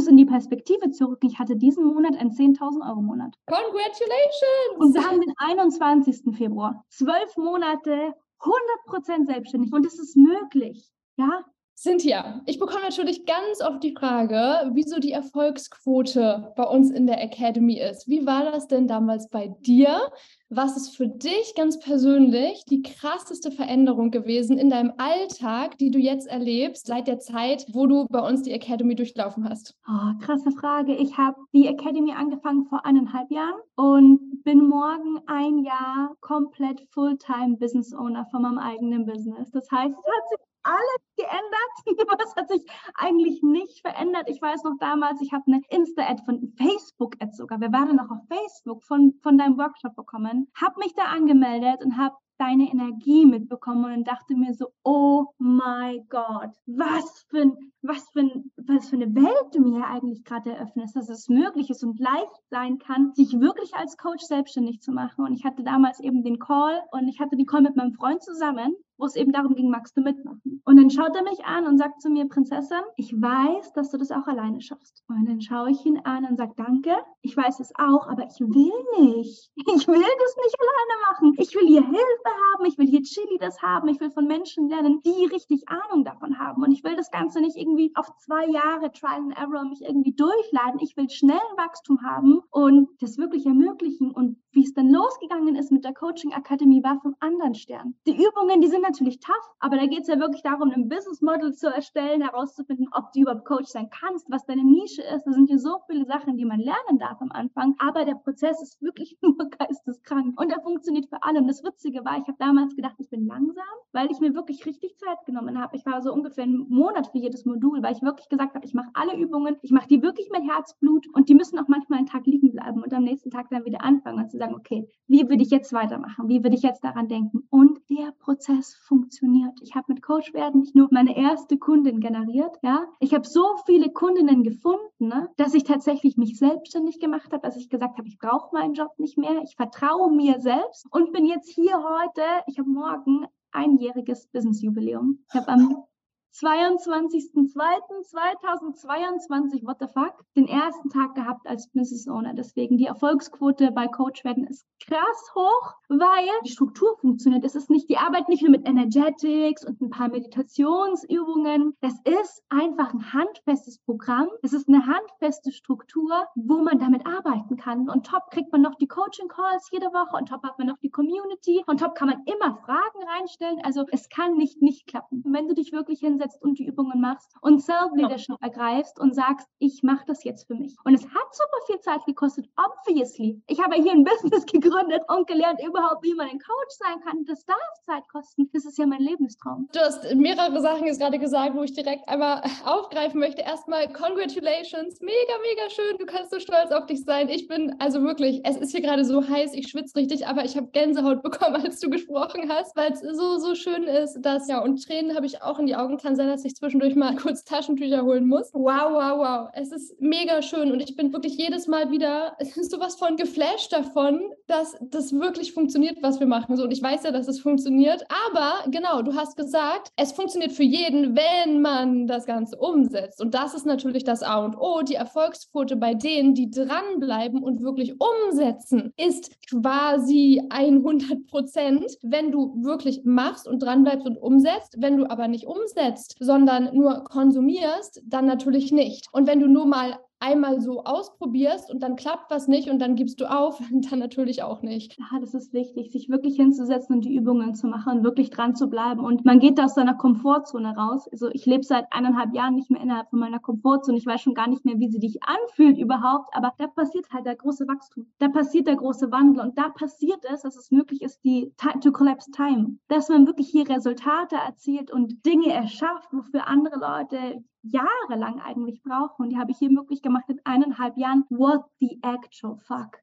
es in die Perspektive zurück. Ich hatte diesen Monat einen 10.000 Euro Monat. Congratulations! Und wir haben den 21. Februar. Zwölf Monate, 100% selbstständig. Und es ist möglich. Ja, Cynthia, ich bekomme natürlich ganz oft die Frage, wieso die Erfolgsquote bei uns in der Academy ist. Wie war das denn damals bei dir? Was ist für dich ganz persönlich die krasseste Veränderung gewesen in deinem Alltag, die du jetzt erlebst, seit der Zeit, wo du bei uns die Academy durchlaufen hast? Oh, krasse Frage. Ich habe die Academy angefangen vor eineinhalb Jahren und bin morgen ein Jahr komplett Fulltime Business Owner von meinem eigenen Business. Das heißt, es hat sich alles geändert. Was hat sich eigentlich nicht verändert? Ich weiß noch damals, ich habe eine Insta-Ad von Facebook-Ad sogar. Wir waren noch auf Facebook von, von deinem Workshop bekommen. Habe mich da angemeldet und habe deine Energie mitbekommen und dachte mir so, oh my God, was für, was für, was für eine Welt du mir eigentlich gerade eröffnest, dass es möglich ist und leicht sein kann, sich wirklich als Coach selbstständig zu machen. Und ich hatte damals eben den Call und ich hatte den Call mit meinem Freund zusammen wo es eben darum ging, magst du mitmachen? Und dann schaut er mich an und sagt zu mir, Prinzessin, ich weiß, dass du das auch alleine schaffst. Und dann schaue ich ihn an und sage, danke, ich weiß es auch, aber ich will nicht. Ich will das nicht alleine machen. Ich will hier Hilfe haben, ich will hier Chili das haben, ich will von Menschen lernen, die richtig Ahnung davon haben. Und ich will das Ganze nicht irgendwie auf zwei Jahre Trial and Error mich irgendwie durchladen. Ich will schnellen Wachstum haben und das wirklich ermöglichen. Und wie es dann losgegangen ist mit der Coaching Akademie, war vom anderen Stern. Die Übungen, die sind natürlich tough, aber da geht es ja wirklich darum, ein Business Model zu erstellen, herauszufinden, ob du überhaupt Coach sein kannst, was deine Nische ist. Da sind ja so viele Sachen, die man lernen darf am Anfang, aber der Prozess ist wirklich nur geisteskrank und er funktioniert für alle. Und das Witzige war, ich habe damals gedacht, ich bin langsam, weil ich mir wirklich richtig Zeit genommen habe. Ich war so ungefähr einen Monat für jedes Modul, weil ich wirklich gesagt habe, ich mache alle Übungen, ich mache die wirklich mit Herzblut und die müssen auch manchmal einen Tag liegen bleiben und am nächsten Tag dann wieder anfangen und zu sagen, okay, wie würde ich jetzt weitermachen? Wie würde ich jetzt daran denken? Und der Prozess funktioniert. Ich habe mit Coach werden nicht nur meine erste Kundin generiert, ja. Ich habe so viele Kundinnen gefunden, ne, dass ich tatsächlich mich selbstständig gemacht habe, dass ich gesagt habe, ich brauche meinen Job nicht mehr. Ich vertraue mir selbst und bin jetzt hier heute. Ich habe morgen einjähriges Business-Jubiläum. Ich habe am 22.02.2022, what the fuck, den ersten Tag gehabt als Business Owner. Deswegen die Erfolgsquote bei Coach werden ist krass hoch, weil die Struktur funktioniert. Es ist nicht die Arbeit nicht nur mit Energetics und ein paar Meditationsübungen. Das ist einfach ein handfestes Programm. Es ist eine handfeste Struktur, wo man damit arbeiten kann. Und top kriegt man noch die Coaching Calls jede Woche und top hat man noch die Community und top kann man immer Fragen reinstellen. Also es kann nicht nicht klappen. Wenn du dich wirklich hin hinsetzt und die Übungen machst und Self-Leadership ergreifst und sagst, ich mache das jetzt für mich. Und es hat super viel Zeit gekostet, obviously. Ich habe hier ein Business gegründet und gelernt überhaupt, wie man ein Coach sein kann. Das darf Zeit kosten. Das ist ja mein Lebenstraum. Du hast mehrere Sachen jetzt gerade gesagt, wo ich direkt einmal aufgreifen möchte. Erstmal congratulations. Mega, mega schön. Du kannst so stolz auf dich sein. Ich bin also wirklich, es ist hier gerade so heiß, ich schwitze richtig, aber ich habe Gänsehaut bekommen, als du gesprochen hast, weil es so, so schön ist, dass, ja, und Tränen habe ich auch in die Augen kann sein, dass ich zwischendurch mal kurz Taschentücher holen muss. Wow, wow, wow. Es ist mega schön und ich bin wirklich jedes Mal wieder sowas von geflasht davon, dass das wirklich funktioniert, was wir machen. So, und ich weiß ja, dass es funktioniert. Aber genau, du hast gesagt, es funktioniert für jeden, wenn man das Ganze umsetzt. Und das ist natürlich das A und O. Die Erfolgsquote bei denen, die dranbleiben und wirklich umsetzen, ist quasi 100 Prozent, wenn du wirklich machst und dranbleibst und umsetzt. Wenn du aber nicht umsetzt, umsetzt, sondern nur konsumierst, dann natürlich nicht. Und wenn du nur mal einmal so ausprobierst und dann klappt was nicht und dann gibst du auf, dann natürlich auch nicht. Ja, das ist wichtig, sich wirklich hinzusetzen und die Übungen zu machen, wirklich dran zu bleiben. Und man geht aus seiner Komfortzone raus. Also ich lebe seit eineinhalb Jahren nicht mehr innerhalb von meiner Komfortzone. Ich weiß schon gar nicht mehr, wie sie dich anfühlt überhaupt. Aber da passiert halt der große Wachstum. Da passiert der große Wandel. Und da passiert es, dass es möglich ist, die to collapse time. Dass man wirklich hier Resultate erzielt und Dinge erschafft, wofür andere Leute jahrelang eigentlich brauche. Und die habe ich hier möglich gemacht in eineinhalb Jahren. What the actual fuck?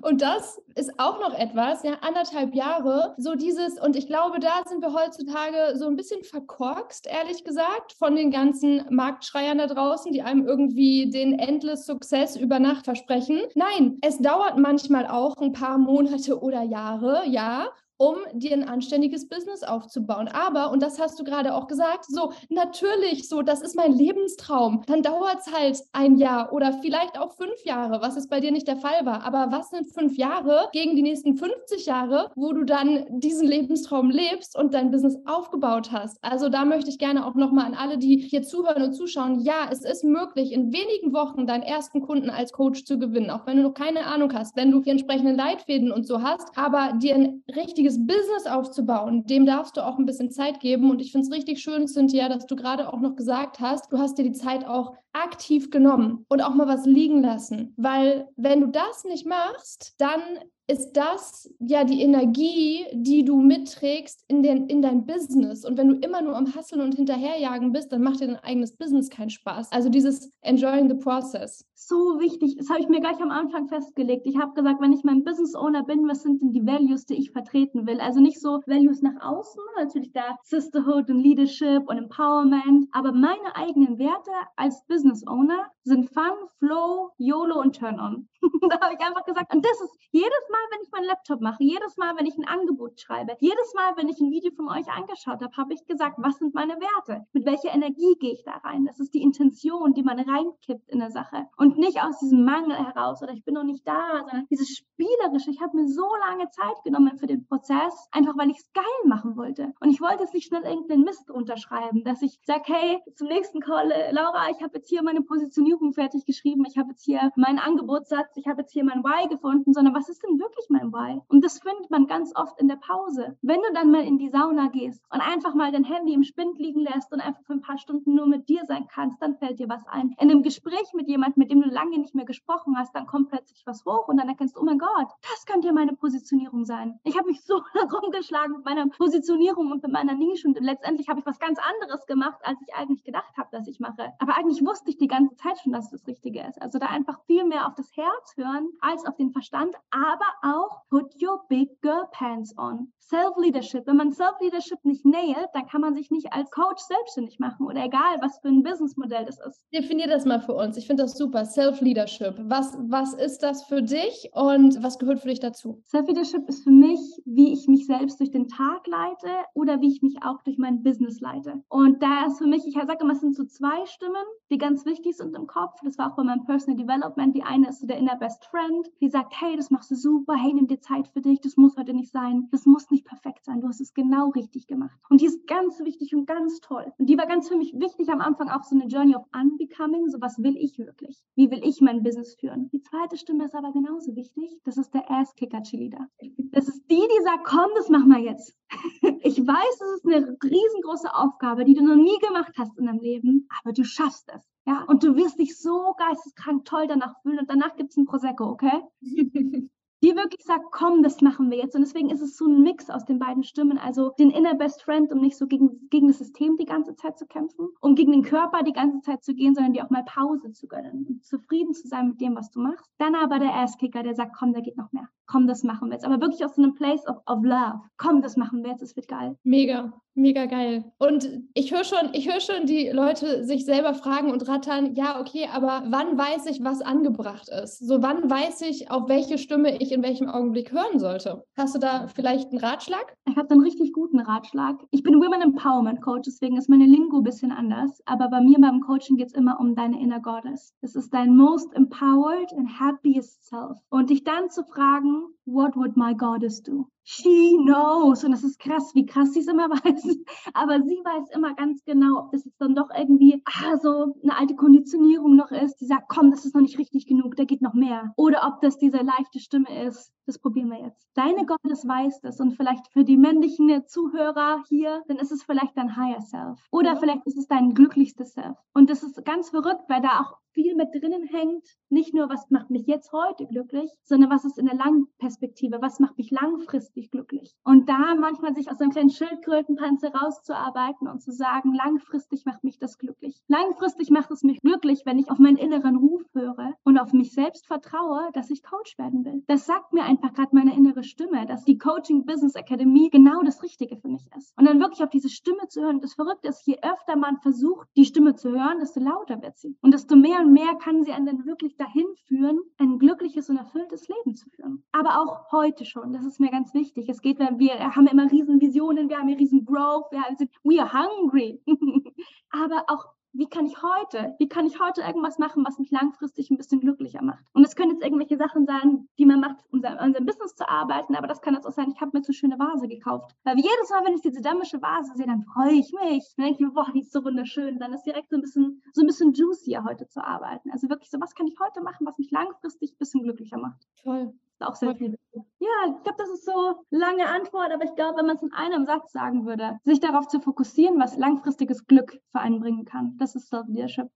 Und das ist auch noch etwas, ja, anderthalb Jahre, so dieses, und ich glaube, da sind wir heutzutage so ein bisschen verkorkst, ehrlich gesagt, von den ganzen Marktschreiern da draußen, die einem irgendwie den Endless Success über Nacht versprechen. Nein, es dauert manchmal auch ein paar Monate oder Jahre, ja, um dir ein anständiges Business aufzubauen. Aber, und das hast du gerade auch gesagt, so natürlich, so, das ist mein Lebenstraum. Dann dauert es halt ein Jahr oder vielleicht auch fünf Jahre, was es bei dir nicht der Fall war. Aber was sind fünf Jahre gegen die nächsten 50 Jahre, wo du dann diesen Lebenstraum lebst und dein Business aufgebaut hast? Also da möchte ich gerne auch nochmal an alle, die hier zuhören und zuschauen, ja, es ist möglich, in wenigen Wochen deinen ersten Kunden als Coach zu gewinnen, auch wenn du noch keine Ahnung hast, wenn du die entsprechenden Leitfäden und so hast, aber dir ein richtiges Business aufzubauen, dem darfst du auch ein bisschen Zeit geben. Und ich finde es richtig schön, Cynthia, dass du gerade auch noch gesagt hast, du hast dir die Zeit auch aktiv genommen und auch mal was liegen lassen. Weil wenn du das nicht machst, dann ist das ja die Energie, die du mitträgst in, den, in dein Business. Und wenn du immer nur am Hasseln und Hinterherjagen bist, dann macht dir dein eigenes Business keinen Spaß. Also dieses Enjoying the Process. So wichtig. Das habe ich mir gleich am Anfang festgelegt. Ich habe gesagt, wenn ich mein Business Owner bin, was sind denn die Values, die ich vertreten will? Also nicht so Values nach außen, natürlich da Sisterhood und Leadership und Empowerment, aber meine eigenen Werte als Business Owner sind Fun, Flow, YOLO und Turn On. da habe ich einfach gesagt, und das ist jedes Mal, wenn ich meinen Laptop mache, jedes Mal, wenn ich ein Angebot schreibe, jedes Mal, wenn ich ein Video von euch angeschaut habe, habe ich gesagt, was sind meine Werte? Mit welcher Energie gehe ich da rein? Das ist die Intention, die man reinkippt in eine Sache. Und nicht aus diesem Mangel heraus oder ich bin noch nicht da, sondern dieses Spielerische. Ich habe mir so lange Zeit genommen für den Prozess, einfach weil ich es geil machen wollte. Und ich wollte es nicht schnell irgendeinen Mist unterschreiben, dass ich sage, hey, zum nächsten Call, äh, Laura, ich habe jetzt hier meine Positionierung fertig geschrieben, ich habe jetzt hier meinen Angebotssatz, ich habe jetzt hier mein Why gefunden, sondern was ist denn wirklich mein Why? Und das findet man ganz oft in der Pause. Wenn du dann mal in die Sauna gehst und einfach mal dein Handy im Spind liegen lässt und einfach für ein paar Stunden nur mit dir sein kannst, dann fällt dir was ein. In einem Gespräch mit jemandem, mit dem du lange nicht mehr gesprochen hast, dann kommt plötzlich was hoch und dann erkennst du, oh mein Gott, das könnte ja meine Positionierung sein. Ich habe mich so rumgeschlagen mit meiner Positionierung und mit meiner Nische und letztendlich habe ich was ganz anderes gemacht, als ich eigentlich gedacht habe, dass ich mache. Aber eigentlich wusste ich die ganze Zeit schon, dass es das Richtige ist. Also da einfach viel mehr auf das Herz hören als auf den Verstand, aber auch put your big girl pants on. Self-Leadership. Wenn man Self-Leadership nicht nailt, dann kann man sich nicht als Coach selbstständig machen oder egal, was für ein Businessmodell das ist. Definier das mal für uns. Ich finde das super. Self-Leadership. Was, was ist das für dich und was gehört für dich dazu? Self-Leadership ist für mich, wie ich mich selbst durch den Tag leite oder wie ich mich auch durch mein Business leite. Und da ist für mich, ich sage immer, es sind so zwei Stimmen, die ganz wichtig sind im Kopf. Das war auch bei meinem Personal Development. Die eine ist so der Inner Best Friend, die sagt, hey, das machst du super, hey, nimm dir Zeit für dich, das muss heute nicht sein, das muss nicht perfekt sein, du hast es genau richtig gemacht. Und die ist ganz wichtig und ganz toll. Und die war ganz für mich wichtig am Anfang auch so eine Journey of Unbecoming, so was will ich wirklich? Wie will ich mein Business führen? Die zweite Stimme ist aber genauso wichtig, das ist der Ass-Kicker-Cheerleader. Das ist die, die sagt, komm, das machen wir jetzt. Ich weiß, es ist eine riesengroße Aufgabe, die du noch nie gemacht hast in deinem Leben, aber du schaffst es. Ja, und du wirst dich so geisteskrank toll danach fühlen und danach gibt es ein Prosecco, okay? die wirklich sagt, komm, das machen wir jetzt. Und deswegen ist es so ein Mix aus den beiden Stimmen. Also den inner Best Friend, um nicht so gegen, gegen das System die ganze Zeit zu kämpfen, um gegen den Körper die ganze Zeit zu gehen, sondern dir auch mal Pause zu gönnen und zufrieden zu sein mit dem, was du machst. Dann aber der Asskicker, der sagt, komm, da geht noch mehr. Komm, das machen wir jetzt. Aber wirklich aus so einem Place of, of love. Komm, das machen wir jetzt, es wird geil. Mega. Mega geil. Und ich höre schon, ich höre schon die Leute sich selber fragen und rattern, ja, okay, aber wann weiß ich, was angebracht ist? So, wann weiß ich, auf welche Stimme ich in welchem Augenblick hören sollte? Hast du da vielleicht einen Ratschlag? Ich habe einen richtig guten Ratschlag. Ich bin Women Empowerment Coach, deswegen ist meine Lingo ein bisschen anders. Aber bei mir beim Coaching geht es immer um deine Inner Goddess. Das ist dein most empowered and happiest self. Und dich dann zu fragen, what would my goddess do? She knows. Und das ist krass, wie krass sie es immer weiß. Aber sie weiß immer ganz genau, ob das jetzt dann doch irgendwie ah, so eine alte Konditionierung noch ist, die sagt, komm, das ist noch nicht richtig genug, da geht noch mehr. Oder ob das diese leichte Stimme ist, das probieren wir jetzt. Deine Gottes weiß das und vielleicht für die männlichen Zuhörer hier, dann ist es vielleicht dein Higher Self. Oder vielleicht ist es dein glücklichstes Self. Und das ist ganz verrückt, weil da auch viel mit drinnen hängt. Nicht nur, was macht mich jetzt heute glücklich, sondern was ist in der langen Perspektive, was macht mich langfristig glücklich. Und da manchmal sich aus einem kleinen Schildkrötenpanzer rauszuarbeiten und zu sagen, langfristig macht mich das glücklich. Langfristig macht es mich glücklich, wenn ich auf meinen inneren Ruf höre und auf mich selbst vertraue, dass ich Coach werden will. Das sagt mir ein einfach gerade meine innere Stimme, dass die Coaching Business Academy genau das Richtige für mich ist. Und dann wirklich auf diese Stimme zu hören. Das Verrückte ist, je öfter man versucht, die Stimme zu hören, desto lauter wird sie. Und desto mehr und mehr kann sie einen dann wirklich dahin führen, ein glückliches und erfülltes Leben zu führen. Aber auch heute schon, das ist mir ganz wichtig. Es geht, wir haben immer riesen Visionen, wir haben riesen Growth, wir sind, we are hungry. Aber auch wie kann ich heute, wie kann ich heute irgendwas machen, was mich langfristig ein bisschen glücklicher macht? Und es können jetzt irgendwelche Sachen sein, die man macht, um an seinem Business zu arbeiten, aber das kann jetzt auch sein, ich habe mir zu schöne Vase gekauft. Weil jedes Mal, wenn ich diese dämmische Vase sehe, dann freue ich mich. Dann denke ich mir, boah, die ist so wunderschön. Dann ist direkt so ein bisschen, so ein bisschen juicier heute zu arbeiten. Also wirklich so, was kann ich heute machen, was mich langfristig ein bisschen glücklicher macht? Toll auch sehr viel. Ja, ich glaube, das ist so lange Antwort, aber ich glaube, wenn man es in einem Satz sagen würde, sich darauf zu fokussieren, was langfristiges Glück für kann, das ist Self-Leadership.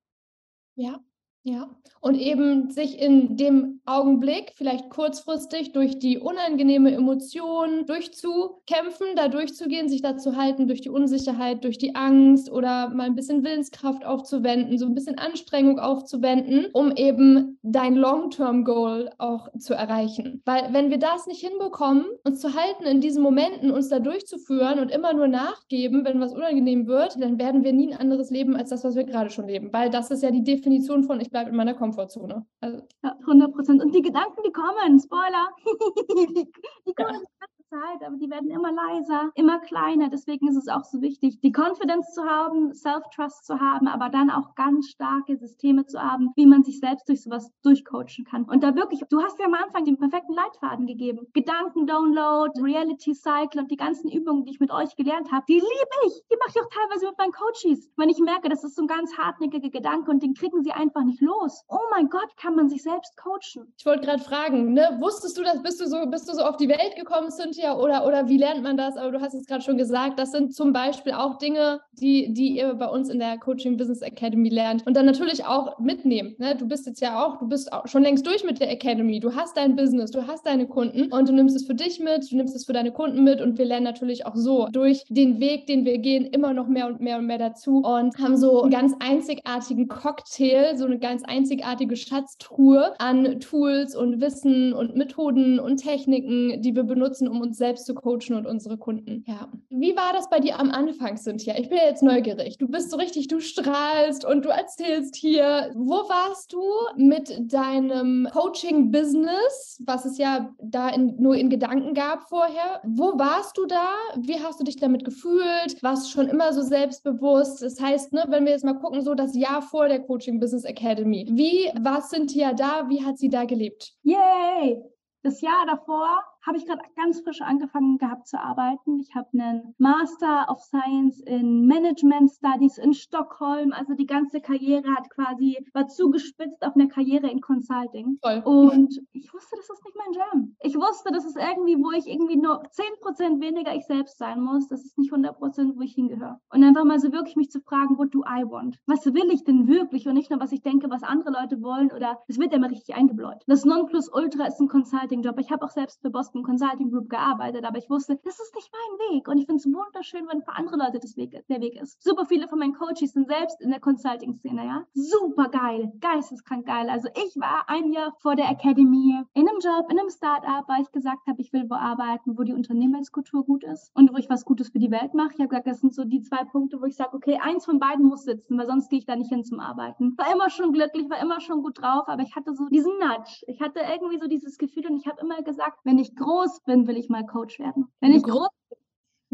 Ja, ja, und eben sich in dem Augenblick vielleicht kurzfristig durch die unangenehme Emotion durchzukämpfen, da durchzugehen, sich da zu halten durch die Unsicherheit, durch die Angst oder mal ein bisschen Willenskraft aufzuwenden, so ein bisschen Anstrengung aufzuwenden, um eben dein Long-Term-Goal auch zu erreichen. Weil wenn wir das nicht hinbekommen, uns zu halten in diesen Momenten, uns da durchzuführen und immer nur nachgeben, wenn was unangenehm wird, dann werden wir nie ein anderes leben als das, was wir gerade schon leben. Weil das ist ja die Definition von ich bleibe in meiner Komfortzone. Also, ja, 100 Prozent. Und die Gedanken, die kommen, Spoiler, die, die kommen ja. Zeit, aber die werden immer leiser, immer kleiner. Deswegen ist es auch so wichtig, die Confidence zu haben, Self-Trust zu haben, aber dann auch ganz starke Systeme zu haben, wie man sich selbst durch sowas durchcoachen kann. Und da wirklich, du hast ja am Anfang den perfekten Leitfaden gegeben. Gedanken-Download, Reality-Cycle und die ganzen Übungen, die ich mit euch gelernt habe, die liebe ich. Die mache ich auch teilweise mit meinen Coaches. Wenn ich merke, das ist so ein ganz hartnäckiger Gedanke und den kriegen sie einfach nicht los. Oh mein Gott, kann man sich selbst coachen. Ich wollte gerade fragen, ne, wusstest du das, bist du so, bist du so auf die Welt gekommen, Cynthia? Cynthia, oder, oder wie lernt man das? Aber du hast es gerade schon gesagt, das sind zum Beispiel auch Dinge, die, die ihr bei uns in der Coaching Business Academy lernt und dann natürlich auch mitnehmen. Ne? Du bist jetzt ja auch, du bist auch schon längst durch mit der Academy. Du hast dein Business, du hast deine Kunden und du nimmst es für dich mit, du nimmst es für deine Kunden mit und wir lernen natürlich auch so durch den Weg, den wir gehen, immer noch mehr und mehr und mehr dazu und haben so einen ganz einzigartigen Cocktail, so eine ganz einzigartige Schatztruhe an Tools und Wissen und Methoden und Techniken, die wir benutzen, um uns uns selbst zu coachen und unsere Kunden. Ja. Wie war das bei dir am Anfang, Cynthia? Ich bin jetzt neugierig. Du bist so richtig, du strahlst und du erzählst hier. Wo warst du mit deinem Coaching-Business, was es ja da in, nur in Gedanken gab vorher? Wo warst du da? Wie hast du dich damit gefühlt? Warst du schon immer so selbstbewusst? Das heißt, ne, wenn wir jetzt mal gucken, so das Jahr vor der Coaching Business Academy. Wie war Cynthia da? Wie hat sie da gelebt? Yay! Das Jahr davor habe ich gerade ganz frisch angefangen gehabt zu arbeiten. Ich habe einen Master of Science in Management Studies in Stockholm. Also die ganze Karriere hat quasi, war zugespitzt auf eine Karriere in Consulting. Voll. Und ich wusste, das ist nicht mein Jam. Ich wusste, das ist irgendwie, wo ich irgendwie nur 10% weniger ich selbst sein muss. Das ist nicht 100%, wo ich hingehöre. Und einfach mal so wirklich mich zu fragen, what do I want? Was will ich denn wirklich? Und nicht nur, was ich denke, was andere Leute wollen oder es wird ja immer richtig eingebläut. Das Nonplusultra ist ein Consulting-Job. Ich habe auch selbst für Boston Boston Consulting Group gearbeitet, aber ich wusste, das ist nicht mein Weg. Und ich finde es wunderschön, wenn für andere Leute das Weg, der Weg ist. Super viele von meinen Coaches sind selbst in der Consulting-Szene, ja. Super geil, geisteskrank geil. Also ich war ein Jahr vor der Academy in einem Job, in einem Startup, weil ich gesagt habe, ich will wo arbeiten, wo die Unternehmenskultur gut ist und wo ich was Gutes für die Welt mache. Ich habe gesagt, das sind so die zwei Punkte, wo ich sage, okay, eins von beiden muss sitzen, weil sonst gehe ich da nicht hin zum Arbeiten. War immer schon glücklich, war immer schon gut drauf, aber ich hatte so diesen Nudge. Ich hatte irgendwie so dieses Gefühl und ich habe immer gesagt, wenn ich groß bin, will ich mal Coach werden. Wenn ich groß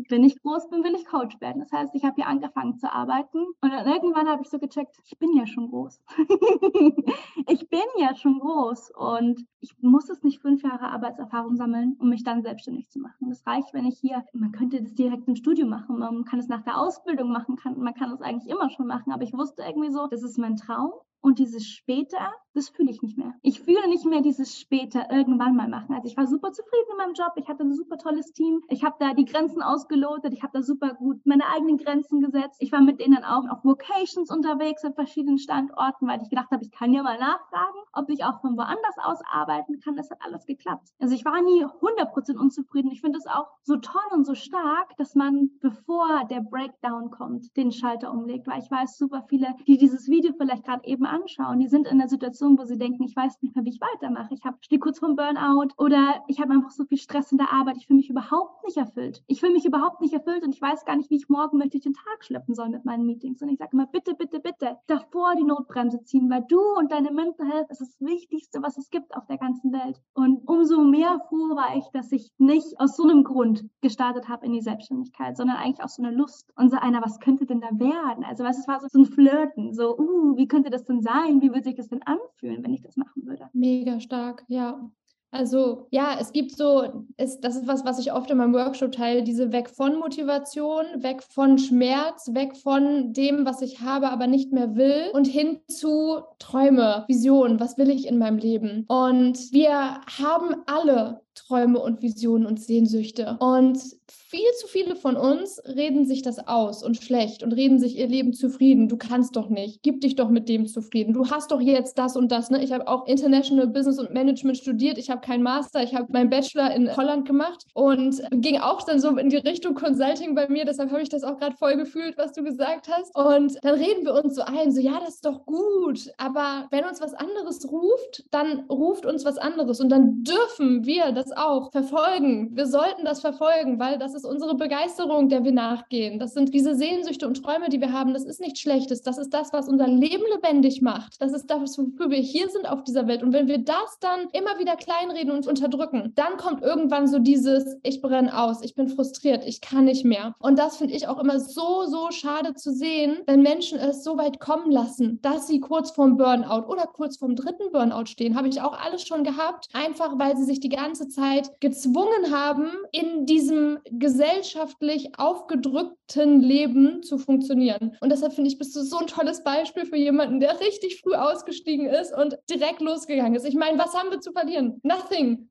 wenn ich groß bin, will ich Coach werden. Das heißt, ich habe hier angefangen zu arbeiten und dann irgendwann habe ich so gecheckt, ich bin ja schon groß. ich bin ja schon groß und ich muss es nicht fünf Jahre Arbeitserfahrung sammeln, um mich dann selbstständig zu machen. Das reicht, wenn ich hier, man könnte das direkt im Studio machen, man kann es nach der Ausbildung machen, kann, man kann es eigentlich immer schon machen, aber ich wusste irgendwie so, das ist mein Traum und dieses später, das fühle ich nicht mehr. Ich fühle nicht mehr dieses später irgendwann mal machen. Also ich war super zufrieden in meinem Job. Ich hatte ein super tolles Team. Ich habe da die Grenzen ausgelotet. Ich habe da super gut meine eigenen Grenzen gesetzt. Ich war mit denen auch auf Vocations unterwegs an verschiedenen Standorten, weil ich gedacht habe, ich kann ja mal nachfragen, ob ich auch von woanders aus arbeiten kann. Das hat alles geklappt. Also ich war nie 100% unzufrieden. Ich finde es auch so toll und so stark, dass man, bevor der Breakdown kommt, den Schalter umlegt, weil ich weiß, super viele, die dieses Video vielleicht gerade eben anschauen, die sind in der Situation, wo sie denken, ich weiß nicht mehr, wie ich weitermache. Ich stehe kurz vorm Burnout oder ich habe einfach so viel Stress in der Arbeit. Ich fühle mich überhaupt nicht erfüllt. Ich fühle mich überhaupt nicht erfüllt und ich weiß gar nicht, wie ich morgen durch den Tag schleppen soll mit meinen Meetings. Und ich sage immer, bitte, bitte, bitte, davor die Notbremse ziehen, weil du und deine Mental Health ist das Wichtigste, was es gibt auf der ganzen Welt. Und umso mehr froh war ich, dass ich nicht aus so einem Grund gestartet habe in die Selbstständigkeit, sondern eigentlich aus so einer Lust und so einer, was könnte denn da werden? Also was, es war so ein Flirten, so, uh, wie könnte das denn sein? Wie würde sich das denn anfühlen, wenn ich das machen würde? Mega stark, ja. Also ja, es gibt so, es, das ist was, was ich oft in meinem Workshop teile, diese weg von Motivation, weg von Schmerz, weg von dem, was ich habe, aber nicht mehr will und hin zu Träume, Visionen, was will ich in meinem Leben. Und wir haben alle Träume und Visionen und Sehnsüchte. Und viel zu viele von uns reden sich das aus und schlecht und reden sich ihr Leben zufrieden. Du kannst doch nicht. Gib dich doch mit dem zufrieden. Du hast doch jetzt das und das. Ne? Ich habe auch International Business und Management studiert. Ich habe keinen Master. Ich habe meinen Bachelor in Holland gemacht und ging auch dann so in die Richtung Consulting bei mir. Deshalb habe ich das auch gerade voll gefühlt, was du gesagt hast. Und dann reden wir uns so ein, so ja, das ist doch gut. Aber wenn uns was anderes ruft, dann ruft uns was anderes und dann dürfen wir das auch verfolgen. Wir sollten das verfolgen, weil das ist unsere Begeisterung, der wir nachgehen. Das sind diese Sehnsüchte und Träume, die wir haben. Das ist nichts Schlechtes. Das ist das, was unser Leben lebendig macht. Das ist das, wofür wir hier sind auf dieser Welt. Und wenn wir das dann immer wieder kleinreden und unterdrücken, dann kommt irgendwann so dieses, ich brenne aus, ich bin frustriert, ich kann nicht mehr. Und das finde ich auch immer so, so schade zu sehen, wenn Menschen es so weit kommen lassen, dass sie kurz vorm Burnout oder kurz vorm dritten Burnout stehen. Habe ich auch alles schon gehabt, einfach weil sie sich die ganze Zeit gezwungen haben, in diesem gesellschaftlich aufgedrückten Leben zu funktionieren. Und deshalb finde ich, bist du so ein tolles Beispiel für jemanden, der richtig früh ausgestiegen ist und direkt losgegangen ist. Ich meine, was haben wir zu verlieren? Nothing.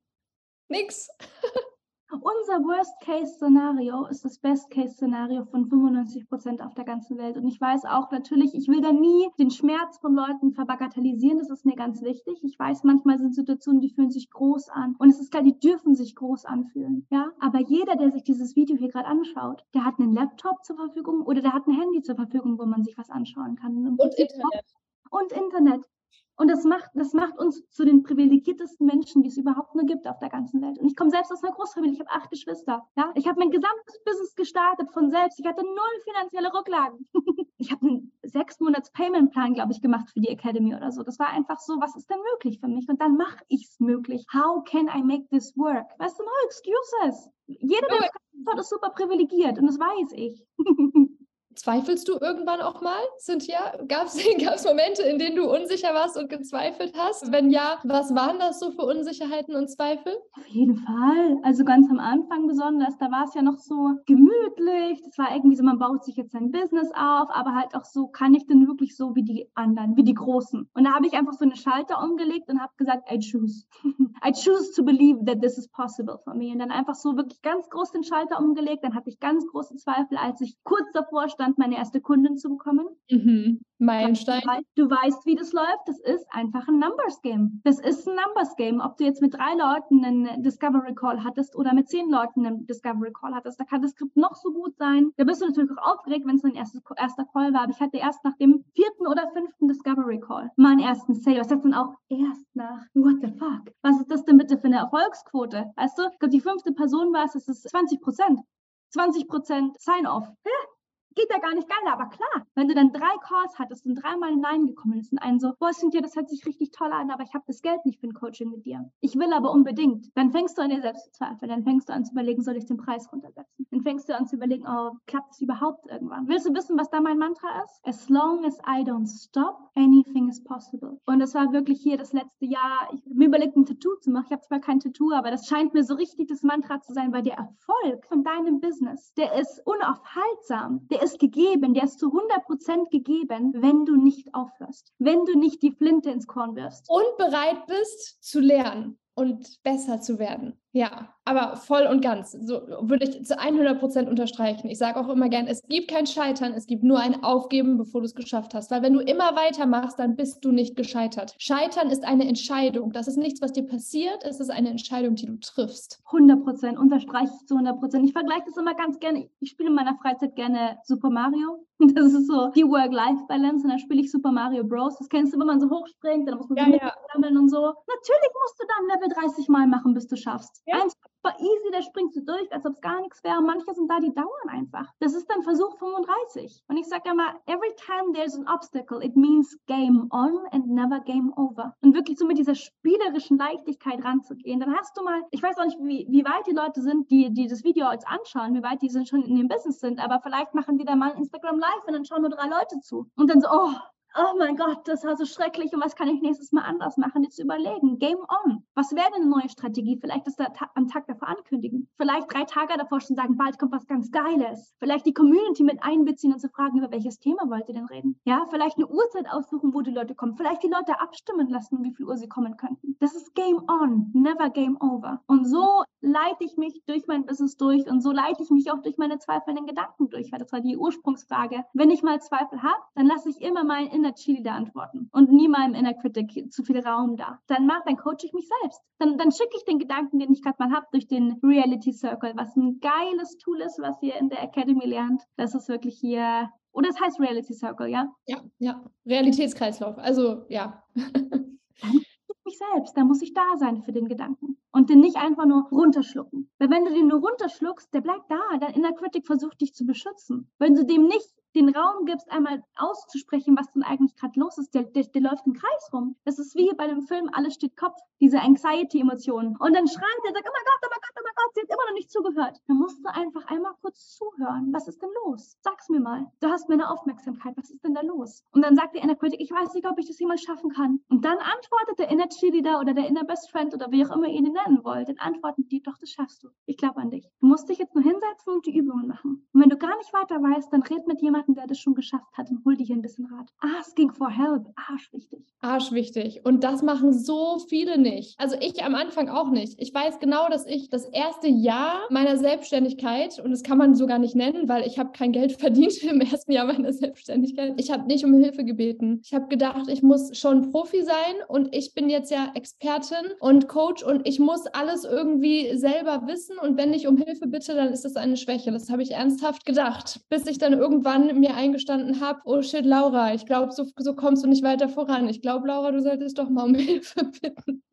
Nix. Unser Worst-Case-Szenario ist das Best-Case-Szenario von 95 Prozent auf der ganzen Welt. Und ich weiß auch natürlich, ich will da nie den Schmerz von Leuten verbagatellisieren. Das ist mir ganz wichtig. Ich weiß, manchmal sind Situationen, die fühlen sich groß an. Und es ist klar, die dürfen sich groß anfühlen. Ja, aber jeder, der sich dieses Video hier gerade anschaut, der hat einen Laptop zur Verfügung oder der hat ein Handy zur Verfügung, wo man sich was anschauen kann. Und Internet. Und Internet. Und das macht, das macht uns zu den privilegiertesten Menschen, die es überhaupt nur gibt auf der ganzen Welt. Und ich komme selbst aus einer Großfamilie. Ich habe acht Geschwister. Ja? Ich habe mein gesamtes Business gestartet von selbst. Ich hatte null finanzielle Rücklagen. ich habe einen sechs Monats Payment Plan, glaube ich, gemacht für die Academy oder so. Das war einfach so, was ist denn möglich für mich? Und dann mache ich es möglich. How can I make this work? Weißt du, no excuses. Jeder, der hat, ist super privilegiert und das weiß ich. Zweifelst du irgendwann auch mal, Cynthia? Gab es Momente, in denen du unsicher warst und gezweifelt hast? Wenn ja, was waren das so für Unsicherheiten und Zweifel? Auf jeden Fall. Also ganz am Anfang besonders, da war es ja noch so gemütlich. Das war irgendwie so, man baut sich jetzt sein Business auf, aber halt auch so, kann ich denn wirklich so wie die anderen, wie die Großen? Und da habe ich einfach so eine Schalter umgelegt und habe gesagt, I choose. I choose to believe that this is possible for me. Und dann einfach so wirklich ganz groß den Schalter umgelegt. Dann hatte ich ganz große Zweifel, als ich kurz davor stand, stand, meine erste Kundin zu bekommen. Mhm. Meilenstein. Du weißt, wie das läuft. Das ist einfach ein Numbers Game. Das ist ein Numbers Game. Ob du jetzt mit drei Leuten einen Discovery Call hattest oder mit zehn Leuten einen Discovery Call hattest, da kann das Skript noch so gut sein. Da bist du natürlich auch aufgeregt, wenn es dein erstes, erster Call war. Aber ich hatte erst nach dem vierten oder fünften Discovery Call meinen ersten Sale. Das heißt dann auch erst nach, what the fuck? Was ist das denn bitte für eine Erfolgsquote? Weißt du, ich glaube, die fünfte Person war es, es ist 20 Prozent. 20 Prozent Sign-off. Ja, geht ja gar nicht geil, aber klar, wenn du dann drei Calls hattest und dreimal Nein gekommen ist und einen so, boah, Cynthia, das hört sich richtig toll an, aber ich habe das Geld nicht für ein Coaching mit dir. Ich will aber unbedingt. Dann fängst du an dir selbst zu zweifeln. Dann fängst du an zu überlegen, soll ich den Preis runtersetzen? Dann fängst du an zu überlegen, oh, klappt es überhaupt irgendwann? Willst du wissen, was da mein Mantra ist? As long as I don't stop, anything is possible. Und das war wirklich hier das letzte Jahr. Ich habe mir überlegt, ein Tattoo zu machen. Ich habe zwar kein Tattoo, aber das scheint mir so richtig das Mantra zu sein, weil der Erfolg von deinem Business, der ist unaufhaltsam. Der ist gegeben, der ist zu 100 Prozent gegeben, wenn du nicht aufhörst, wenn du nicht die Flinte ins Korn wirfst. Und bereit bist zu lernen und besser zu werden. Ja, aber voll und ganz. So würde ich zu 100 Prozent unterstreichen. Ich sage auch immer gern, es gibt kein Scheitern, es gibt nur ein Aufgeben, bevor du es geschafft hast. Weil wenn du immer weitermachst, dann bist du nicht gescheitert. Scheitern ist eine Entscheidung. Das ist nichts, was dir passiert. Es ist eine Entscheidung, die du triffst. 100 Prozent, unterstreiche ich zu 100 Prozent. Ich vergleiche das immer ganz gerne. Ich spiele in meiner Freizeit gerne Super Mario. Das ist so die Work-Life-Balance und dann spiele ich Super Mario Bros. Das kennst du, wenn man so hochspringt, dann muss man so ja, ja. sammeln und so. Natürlich musst du dann Level 30 Mal machen, bis du schaffst. Ja. Eins super easy, da springst du durch, als ob es gar nichts wäre. Manche sind da, die dauern einfach. Das ist dann Versuch 35. Und ich sage immer, every time there's an obstacle, it means game on and never game over. Und wirklich so mit dieser spielerischen Leichtigkeit ranzugehen. Dann hast du mal, ich weiß auch nicht, wie, wie weit die Leute sind, die, die das Video jetzt anschauen, wie weit die sind schon in dem Business sind, aber vielleicht machen die da mal Instagram Live und dann schauen nur drei Leute zu. Und dann so, oh, oh mein Gott, das war so schrecklich und was kann ich nächstes Mal anders machen? Jetzt überlegen, Game on. Was wäre denn eine neue Strategie? Vielleicht das da am Tag davor ankündigen. Vielleicht drei Tage davor schon sagen, bald kommt was ganz Geiles. Vielleicht die Community mit einbeziehen und zu fragen, über welches Thema wollt ihr denn reden? Ja, vielleicht eine Uhrzeit aussuchen, wo die Leute kommen. Vielleicht die Leute abstimmen lassen, wie viel Uhr sie kommen könnten. Das ist Game on, never Game over. Und so leite ich mich durch mein Business durch und so leite ich mich auch durch meine zweifelnden Gedanken durch, weil das war die Ursprungsfrage. Wenn ich mal Zweifel habe, dann lasse ich immer meinen 100 cheerleader antworten und nie meinem Inner Critic zu viel Raum da. Dann mach, dann coache ich mich selbst. Dann, dann schicke ich den Gedanken, den ich gerade mal habe, durch den Reality Circle, was ein geiles Tool ist, was ihr in der Academy lernt. Das ist wirklich hier oder es heißt Reality Circle, ja? Ja, ja. Realitätskreislauf. Also ja. mich selbst, da muss ich da sein für den Gedanken und den nicht einfach nur runterschlucken. Weil wenn du den nur runterschluckst, der bleibt da, dein Inner Critic versucht dich zu beschützen. Wenn du dem nicht den Raum gibst, einmal auszusprechen, was denn eigentlich gerade los ist, der, der, der, läuft im Kreis rum. Das ist wie bei dem Film Alles steht Kopf, diese Anxiety-Emotionen. Und dann schreit er, sagt, oh mein Gott, oh mein Gott, oh mein Gott, sie hat immer noch nicht zugehört. Dann musst du einfach einmal kurz zuhören. Was ist denn los? Sag's mir mal. Du hast meine Aufmerksamkeit. Was ist denn da los? Und dann sagt der Inner Critic, ich weiß nicht, ob ich das jemals schaffen kann. Und dann antwortet der Inner Cheerleader oder der Inner Best Friend oder wie auch immer ihr ihn nennen wollt, dann antworten die, doch, das schaffst du. Ich glaube an dich. Du musst dich jetzt nur hinsetzen und die Übungen machen. Und wenn du gar nicht weiter weißt, dann red mit jemandem, der das schon geschafft hat und hol dir hier ein bisschen Rat. Asking for help, arschwichtig. Arschwichtig. Und das machen so viele nicht. Also ich am Anfang auch nicht. Ich weiß genau, dass ich das erste Jahr meiner Selbstständigkeit, und das kann man sogar nicht nennen, weil ich habe kein Geld verdient im ersten Jahr meiner Selbstständigkeit. Ich habe nicht um Hilfe gebeten. Ich habe gedacht, ich muss schon Profi sein und ich bin jetzt ja Expertin und Coach und ich muss alles irgendwie selber wissen und wenn ich um Hilfe bitte, dann ist das eine Schwäche. Das habe ich ernsthaft gedacht, bis ich dann irgendwann mir eingestanden habe, oh shit, Laura, ich glaube, so, so kommst du nicht weiter voran. Ich glaube, Laura, du solltest doch mal um Hilfe bitten.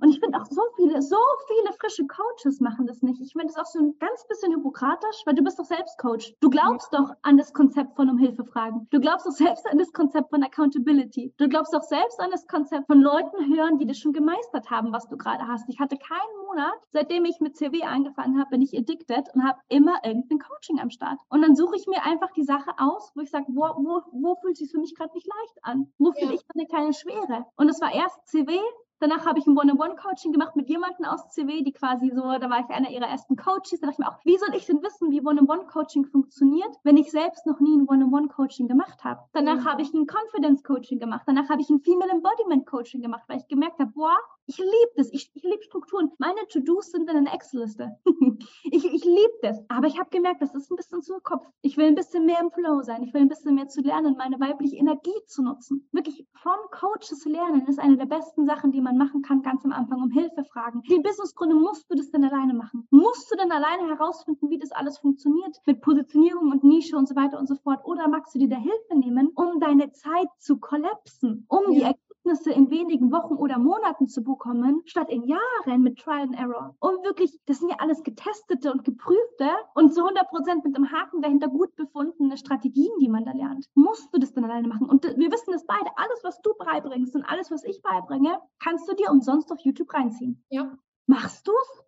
Und ich finde auch so viele, so viele frische Coaches machen das nicht. Ich finde das auch so ein ganz bisschen hypokratisch, weil du bist doch selbst Coach. Du glaubst ja. doch an das Konzept von um Hilfe fragen. Du glaubst doch selbst an das Konzept von Accountability. Du glaubst doch selbst an das Konzept von Leuten hören, die das schon gemeistert haben, was du gerade hast. Ich hatte keinen Monat, seitdem ich mit CW angefangen habe, bin ich addicted und habe immer irgendein Coaching am Start. Und dann suche ich mir einfach die Sache aus, wo ich sage, wo, wo, wo fühlt sich für mich gerade nicht leicht an? Wo fühle ja. ich eine kleine Schwere? Und es war erst CW, Danach habe ich ein One-on-One-Coaching gemacht mit jemandem aus CW, die quasi so, da war ich einer ihrer ersten Coaches. Da dachte ich mir auch, wie soll ich denn wissen, wie One-on-One-Coaching funktioniert, wenn ich selbst noch nie ein One-on-One-Coaching gemacht habe? Danach mhm. habe ich ein Confidence-Coaching gemacht. Danach habe ich ein Female Embodiment-Coaching gemacht, weil ich gemerkt habe, boah, ich liebe das. Ich, ich liebe Strukturen. Meine To-Dos sind in einer Excel-Liste. ich ich liebe das. Aber ich habe gemerkt, das ist ein bisschen zu Kopf. Ich will ein bisschen mehr im Flow sein. Ich will ein bisschen mehr zu lernen, meine weibliche Energie zu nutzen. Wirklich von Coaches lernen ist eine der besten Sachen, die man machen kann, ganz am Anfang, um Hilfe fragen. Die Businessgründe musst du das denn alleine machen? Musst du denn alleine herausfinden, wie das alles funktioniert? Mit Positionierung und Nische und so weiter und so fort? Oder magst du dir da Hilfe nehmen, um deine Zeit zu kollapsen, um ja. die Ergebnisse in wenigen Wochen oder Monaten zu bekommen, statt in Jahren mit Trial and Error. Und wirklich, das sind ja alles getestete und geprüfte und zu 100 Prozent mit dem Haken dahinter gut befundene Strategien, die man da lernt. Musst du das dann alleine machen? Und wir wissen es beide, alles, was du beibringst und alles, was ich beibringe, kannst du dir umsonst auf YouTube reinziehen. Ja. Machst du es?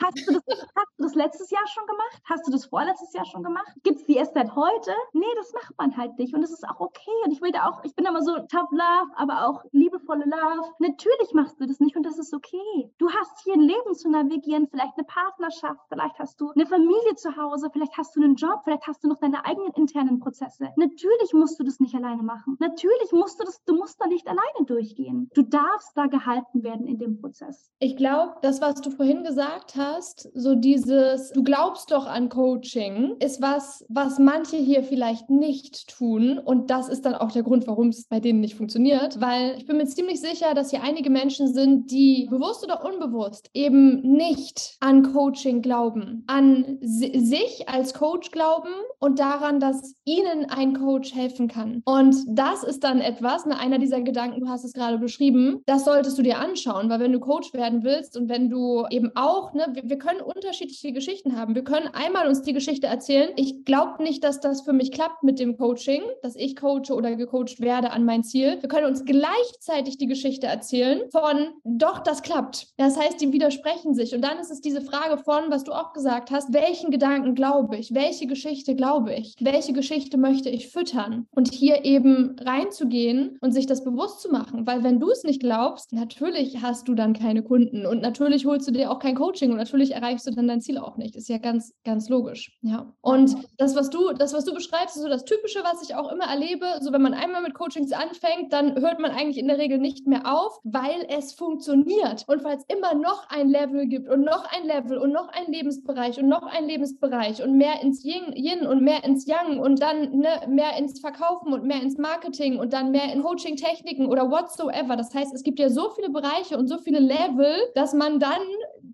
Hast, du das, hast du das letztes Jahr schon gemacht? Hast du das vorletztes Jahr schon gemacht? Gibt es die erst seit heute? Nee, das macht man halt nicht. Und das ist auch okay. Und ich will da auch, ich bin immer so tough love, aber auch liebevolle Love. Natürlich machst du das nicht und das ist okay. Du hast hier ein Leben zu navigieren, vielleicht eine Partnerschaft, vielleicht hast du eine Familie zu Hause, vielleicht hast du einen Job, vielleicht hast du noch deine eigenen internen Prozesse. Natürlich musst du das nicht alleine machen. Natürlich musst du das, du musst da nicht alleine durchgehen. Du darfst da gehalten werden in dem Prozess. Ich glaube, das, was du du vorhin gesagt hast, so dieses, du glaubst doch an Coaching, ist was, was manche hier vielleicht nicht tun. Und das ist dann auch der Grund, warum es bei denen nicht funktioniert. Weil ich bin mir ziemlich sicher, dass hier einige Menschen sind, die bewusst oder unbewusst eben nicht an Coaching glauben, an sich als Coach glauben und daran, dass ihnen ein Coach helfen kann. Und das ist dann etwas, ne, einer dieser Gedanken, du hast es gerade beschrieben, das solltest du dir anschauen, weil wenn du Coach werden willst und wenn du eben auch, ne, wir, wir können unterschiedliche Geschichten haben. Wir können einmal uns die Geschichte erzählen. Ich glaube nicht, dass das für mich klappt mit dem Coaching, dass ich coache oder gecoacht werde an mein Ziel. Wir können uns gleichzeitig die Geschichte erzählen von, doch, das klappt. Das heißt, die widersprechen sich. Und dann ist es diese Frage von, was du auch gesagt hast, welchen Gedanken glaube ich? Welche Geschichte glaube ich? Welche Geschichte möchte ich füttern? Und hier eben reinzugehen und sich das bewusst zu machen. Weil wenn du es nicht glaubst, natürlich hast du dann keine Kunden und natürlich holst du dir auch kein Coaching und natürlich erreichst du dann dein Ziel auch nicht. Ist ja ganz, ganz logisch. Ja. Und das, was du, das, was du beschreibst, ist so das Typische, was ich auch immer erlebe. So, wenn man einmal mit Coachings anfängt, dann hört man eigentlich in der Regel nicht mehr auf, weil es funktioniert. Und weil es immer noch ein Level gibt und noch ein Level und noch ein Lebensbereich und noch ein Lebensbereich und mehr ins Yin, Yin und mehr ins Yang und dann ne, mehr ins Verkaufen und mehr ins Marketing und dann mehr in Coaching-Techniken oder whatsoever. Das heißt, es gibt ja so viele Bereiche und so viele Level, dass man dann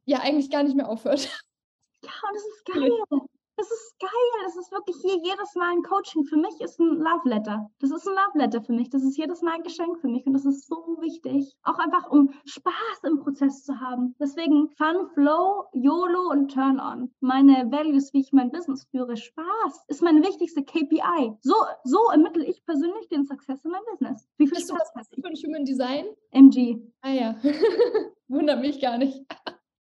ja eigentlich gar nicht mehr aufhört. Ja, und das ist geil. Das ist geil. Das ist wirklich hier jedes Mal ein Coaching. Für mich ist ein Love Letter. Das ist ein Love Letter für mich. Das ist jedes Mal ein Geschenk für mich. Und das ist so wichtig. Auch einfach, um Spaß im Prozess zu haben. Deswegen Fun, Flow, YOLO und Turn On. Meine Values, wie ich mein Business führe. Spaß ist meine wichtigste KPI. So, so ermittle ich persönlich den Success in meinem Business. Wie viel Bist Spaß du was für ein Human Design? MG. Ah ja. Wundert mich gar nicht.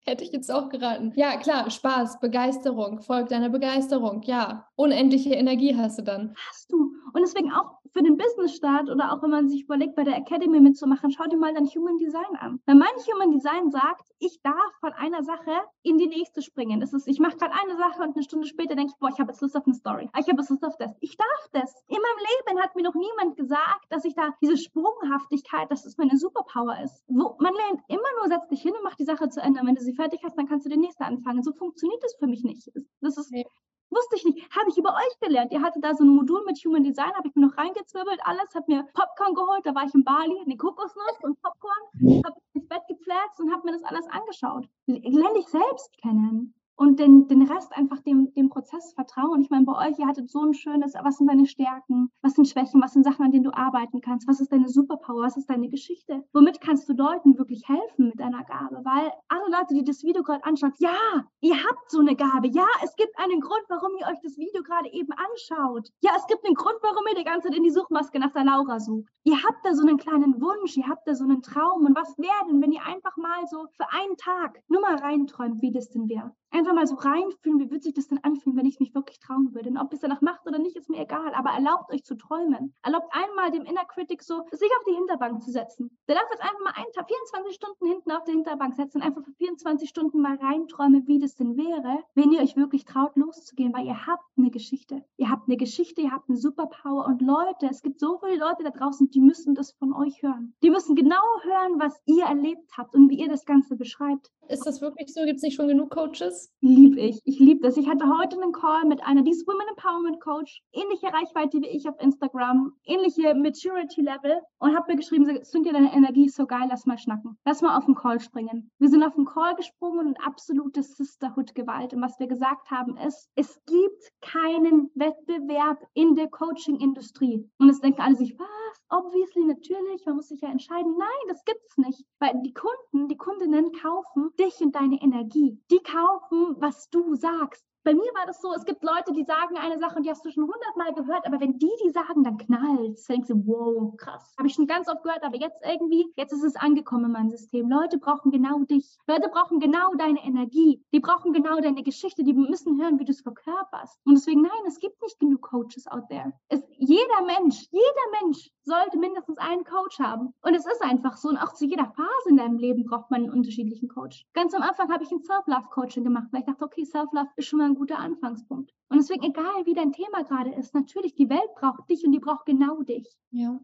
Hätte ich jetzt auch geraten. Ja, klar, Spaß, Begeisterung, folgt deiner Begeisterung. Ja, unendliche Energie hast du dann. Hast du. Und deswegen auch für den Business-Start oder auch wenn man sich überlegt, bei der Academy mitzumachen, schau dir mal dein Human Design an. Wenn mein Human Design sagt, ich darf von einer Sache in die nächste springen. Das ist, ich mache gerade eine Sache und eine Stunde später denke ich, boah, ich habe jetzt Lust auf eine Story. Ich habe jetzt Lust auf das. Ich darf das. In meinem Leben hat mir noch niemand gesagt, dass ich da diese Sprunghaftigkeit, dass das meine Superpower ist. Wo, man lernt immer nur, setz dich hin und mach die Sache zu Ende. wenn du sie fertig hast, dann kannst du die nächste anfangen. So funktioniert das für mich nicht. Das ist, nee. Wusste ich nicht. Habe ich über euch gelernt. Ihr hattet da so ein Modul mit Human Design, habe ich mir noch reingezwirbelt, alles, habe mir Popcorn geholt, da war ich in Bali, eine Kokosnuss und Popcorn, habe ins Bett gepflanzt und habe mir das alles angeschaut. Lerne ich selbst kennen und den, den Rest einfach dem, dem Prozess vertrauen. Ich meine, bei euch, ihr hattet so ein schönes, was sind deine Stärken, was sind Schwächen, was sind Sachen, an denen du arbeiten kannst, was ist deine Superpower, was ist deine Geschichte, womit kannst du Leuten wirklich helfen mit deiner Gabe, weil alle Leute, die das Video gerade anschauen, ja, ihr habt so eine Gabe, ja, es gibt einen Grund, warum ihr euch das Video gerade eben anschaut, ja, es gibt einen Grund, warum ihr die ganze Zeit in die Suchmaske nach der Laura sucht. Ihr habt da so einen kleinen Wunsch, ihr habt da so einen Traum. Und was wäre denn, wenn ihr einfach mal so für einen Tag nur mal reinträumt, wie das denn wäre? Einfach mal so reinfühlen, wie würde sich das denn anfühlen, wenn ich mich wirklich trauen würde. Und ob es danach macht oder nicht, ist mir egal. Aber erlaubt euch zu träumen. Erlaubt einmal dem Inner Critic so, sich auf die Hinterbank zu setzen. Der darf jetzt einfach mal einen Tag, 24 Stunden hinten auf der Hinterbank setzen und einfach für 24 Stunden mal reinträumen, wie das denn wäre, wenn ihr euch wirklich traut, loszugehen, weil ihr habt eine Geschichte. Ihr habt eine Geschichte, ihr habt eine Superpower. Und Leute, es gibt so viele Leute da draußen, die müssen das von euch hören. Die müssen genau hören, was ihr erlebt habt und wie ihr das Ganze beschreibt. Ist das wirklich so? Gibt es nicht schon genug Coaches? Lieb ich. Ich liebe das. Ich hatte heute einen Call mit einer, die ist Women Empowerment Coach, ähnliche Reichweite wie ich auf Instagram, ähnliche Maturity Level und habe mir geschrieben, Cynthia, deine Energie ist so geil, lass mal schnacken. Lass mal auf den Call springen. Wir sind auf den Call gesprungen und absolute Sisterhood-Gewalt. Und was wir gesagt haben ist, es gibt keinen Wettbewerb in der Coaching-Industrie. Und es denken alle sich, was? Obviously, natürlich, man muss sich ja entscheiden. Nein, das gibt es nicht. Weil die Kunden, die Kundinnen kaufen dich und deine Energie. Die kaufen, was du sagst. Bei mir war das so, es gibt Leute, die sagen eine Sache und die hast du schon hundertmal gehört, aber wenn die die sagen, dann knallt es. denkst du, wow, krass. Habe ich schon ganz oft gehört, aber jetzt irgendwie, jetzt ist es angekommen in meinem System. Leute brauchen genau dich. Leute brauchen genau deine Energie. Die brauchen genau deine Geschichte. Die müssen hören, wie du es verkörperst. Und deswegen, nein, es gibt nicht genug Coaches out there. Es, jeder Mensch, jeder Mensch sollte mindestens einen Coach haben. Und es ist einfach so. Und auch zu jeder Phase in deinem Leben braucht man einen unterschiedlichen Coach. Ganz am Anfang habe ich ein Self-Love-Coaching gemacht, weil ich dachte, okay, Self-Love ist schon mal ein guter Anfangspunkt. Und deswegen, egal wie dein Thema gerade ist, natürlich, die Welt braucht dich und die braucht genau dich. Ja.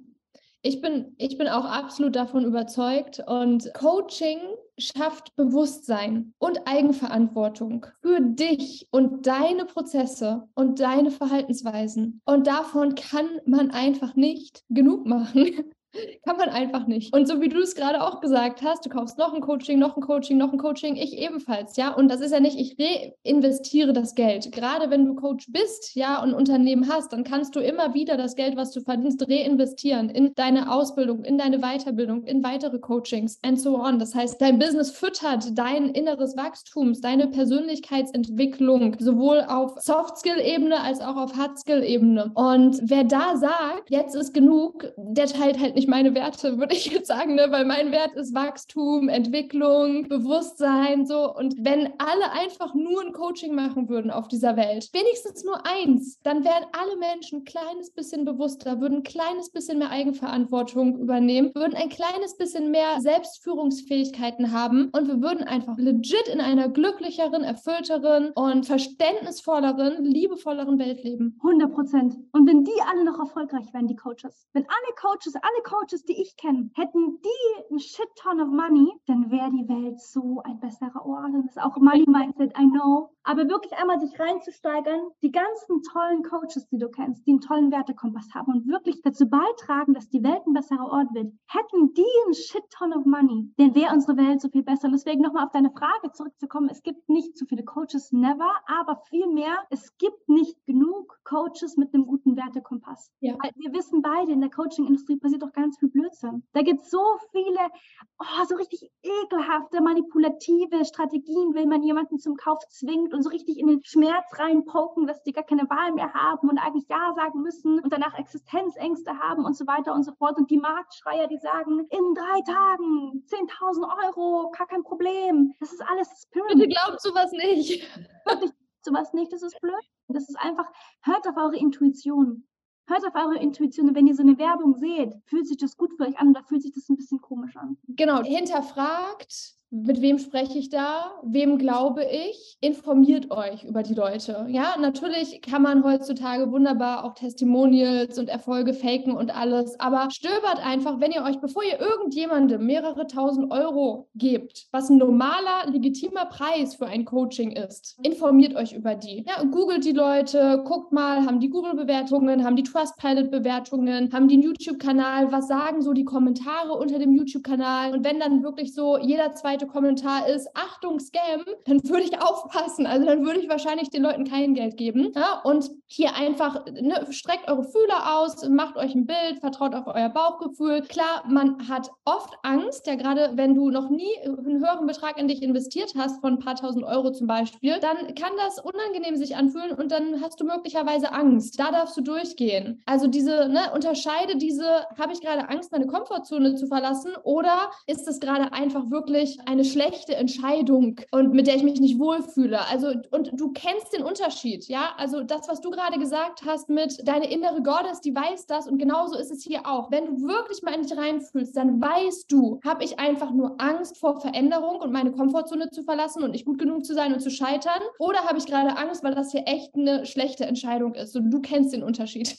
Ich bin, ich bin auch absolut davon überzeugt und Coaching schafft Bewusstsein und Eigenverantwortung für dich und deine Prozesse und deine Verhaltensweisen. Und davon kann man einfach nicht genug machen. Kann man einfach nicht. Und so wie du es gerade auch gesagt hast, du kaufst noch ein Coaching, noch ein Coaching, noch ein Coaching, ich ebenfalls, ja. Und das ist ja nicht, ich reinvestiere das Geld. Gerade wenn du Coach bist, ja, und Unternehmen hast, dann kannst du immer wieder das Geld, was du verdienst, reinvestieren in deine Ausbildung, in deine Weiterbildung, in weitere Coachings and so on. Das heißt, dein Business füttert dein inneres Wachstum, deine Persönlichkeitsentwicklung, sowohl auf Soft-Skill-Ebene als auch auf Hard-Skill-Ebene. Und wer da sagt, jetzt ist genug, der teilt halt nicht meine Werte, würde ich jetzt sagen, ne? weil mein Wert ist Wachstum, Entwicklung, Bewusstsein, so. Und wenn alle einfach nur ein Coaching machen würden auf dieser Welt, wenigstens nur eins, dann wären alle Menschen ein kleines bisschen bewusster, würden ein kleines bisschen mehr Eigenverantwortung übernehmen, würden ein kleines bisschen mehr Selbstführungsfähigkeiten haben und wir würden einfach legit in einer glücklicheren, erfüllteren und verständnisvolleren, liebevolleren Welt leben. 100 Prozent. Und wenn die alle noch erfolgreich wären, die Coaches, wenn alle Coaches, alle Coaches, die ich kenne, hätten die ein shit ton of money, dann wäre die Welt so ein besserer Ort. Und das ist auch Money Mindset, I know. Aber wirklich einmal sich reinzusteigern, die ganzen tollen Coaches, die du kennst, die einen tollen Wertekompass haben und wirklich dazu beitragen, dass die Welt ein besserer Ort wird, hätten die ein shit ton of money, dann wäre unsere Welt so viel besser. Und deswegen nochmal auf deine Frage zurückzukommen, es gibt nicht zu viele Coaches, never, aber vielmehr, es gibt nicht genug Coaches mit einem guten Wertekompass. Ja. Weil wir wissen beide, in der Coaching-Industrie passiert doch ganz viel Blödsinn. Da gibt es so viele, oh, so richtig ekelhafte, manipulative Strategien, wenn man jemanden zum Kauf zwingt und so richtig in den Schmerz reinpoken, dass die gar keine Wahl mehr haben und eigentlich Ja sagen müssen und danach Existenzängste haben und so weiter und so fort. Und die Marktschreier, die sagen, in drei Tagen 10.000 Euro, gar kein Problem. Das ist alles Spirit. Bitte glaubt sowas nicht. Wirklich, sowas nicht, das ist blöd. Das ist einfach, hört auf eure Intuition. Hört auf eure Intuition. Und wenn ihr so eine Werbung seht, fühlt sich das gut für euch an oder fühlt sich das ein bisschen komisch an? Genau, hinterfragt, mit wem spreche ich da? Wem glaube ich? Informiert euch über die Leute. Ja, natürlich kann man heutzutage wunderbar auch Testimonials und Erfolge faken und alles, aber stöbert einfach, wenn ihr euch, bevor ihr irgendjemandem mehrere tausend Euro gebt, was ein normaler, legitimer Preis für ein Coaching ist, informiert euch über die. Ja, googelt die Leute, guckt mal, haben die Google-Bewertungen, haben die Trustpilot-Bewertungen, haben einen YouTube-Kanal, was sagen so die Kommentare unter dem YouTube-Kanal und wenn dann wirklich so jeder zweite zweite Kommentar ist, Achtung, Scam, dann würde ich aufpassen. Also dann würde ich wahrscheinlich den Leuten kein Geld geben. Ja? Und hier einfach, ne, streckt eure Fühler aus, macht euch ein Bild, vertraut auf euer Bauchgefühl. Klar, man hat oft Angst, ja gerade wenn du noch nie einen höheren Betrag in dich investiert hast, von ein paar tausend Euro zum Beispiel, dann kann das unangenehm sich anfühlen und dann hast du möglicherweise Angst. Da darfst du durchgehen. Also diese, ne, unterscheide diese, habe ich gerade Angst, meine Komfortzone zu verlassen oder ist es gerade einfach wirklich eine schlechte Entscheidung und mit der ich mich nicht wohlfühle. Also, und du kennst den Unterschied, ja? Also das, was du gerade gesagt hast mit deine innere Goddess, die weiß das und genauso ist es hier auch. Wenn du wirklich mal in dich reinfühlst, dann weißt du, habe ich einfach nur Angst vor Veränderung und meine Komfortzone zu verlassen und nicht gut genug zu sein und zu scheitern? Oder habe ich gerade Angst, weil das hier echt eine schlechte Entscheidung ist? Und du kennst den Unterschied.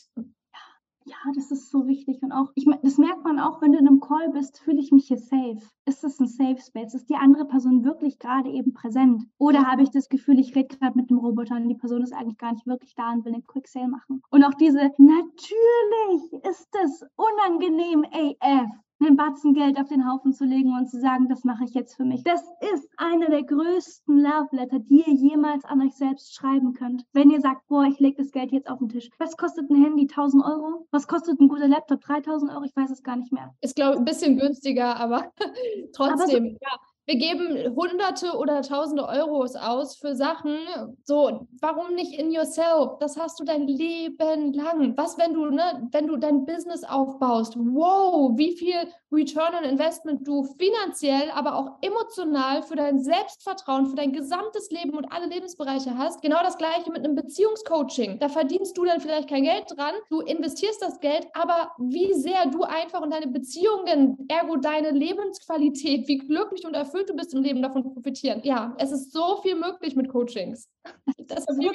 Ja, das ist so wichtig. Und auch, ich meine, das merkt man auch, wenn du in einem Call bist, fühle ich mich hier safe. Ist das ein Safe Space? Ist die andere Person wirklich gerade eben präsent? Oder habe ich das Gefühl, ich rede gerade mit einem Roboter und die Person ist eigentlich gar nicht wirklich da und will einen Quick Sale machen? Und auch diese, natürlich ist das unangenehm AF einen Batzen Geld auf den Haufen zu legen und zu sagen, das mache ich jetzt für mich. Das ist eine der größten Love Letter, die ihr jemals an euch selbst schreiben könnt. Wenn ihr sagt, boah, ich lege das Geld jetzt auf den Tisch. Was kostet ein Handy? 1000 Euro? Was kostet ein guter Laptop? 3000 Euro? Ich weiß es gar nicht mehr. Ist, glaube ich, ein bisschen günstiger, aber trotzdem, aber so, ja wir geben Hunderte oder Tausende Euros aus für Sachen. So, warum nicht in yourself? Das hast du dein Leben lang. Was, wenn du, ne, wenn du dein Business aufbaust? Wow, wie viel Return on Investment du finanziell, aber auch emotional für dein Selbstvertrauen, für dein gesamtes Leben und alle Lebensbereiche hast. Genau das gleiche mit einem Beziehungscoaching. Da verdienst du dann vielleicht kein Geld dran, du investierst das Geld, aber wie sehr du einfach und deine Beziehungen, ergo deine Lebensqualität, wie glücklich und erfüllt du bist im Leben, davon profitieren. Ja, es ist so viel möglich mit Coachings. Das ist, so,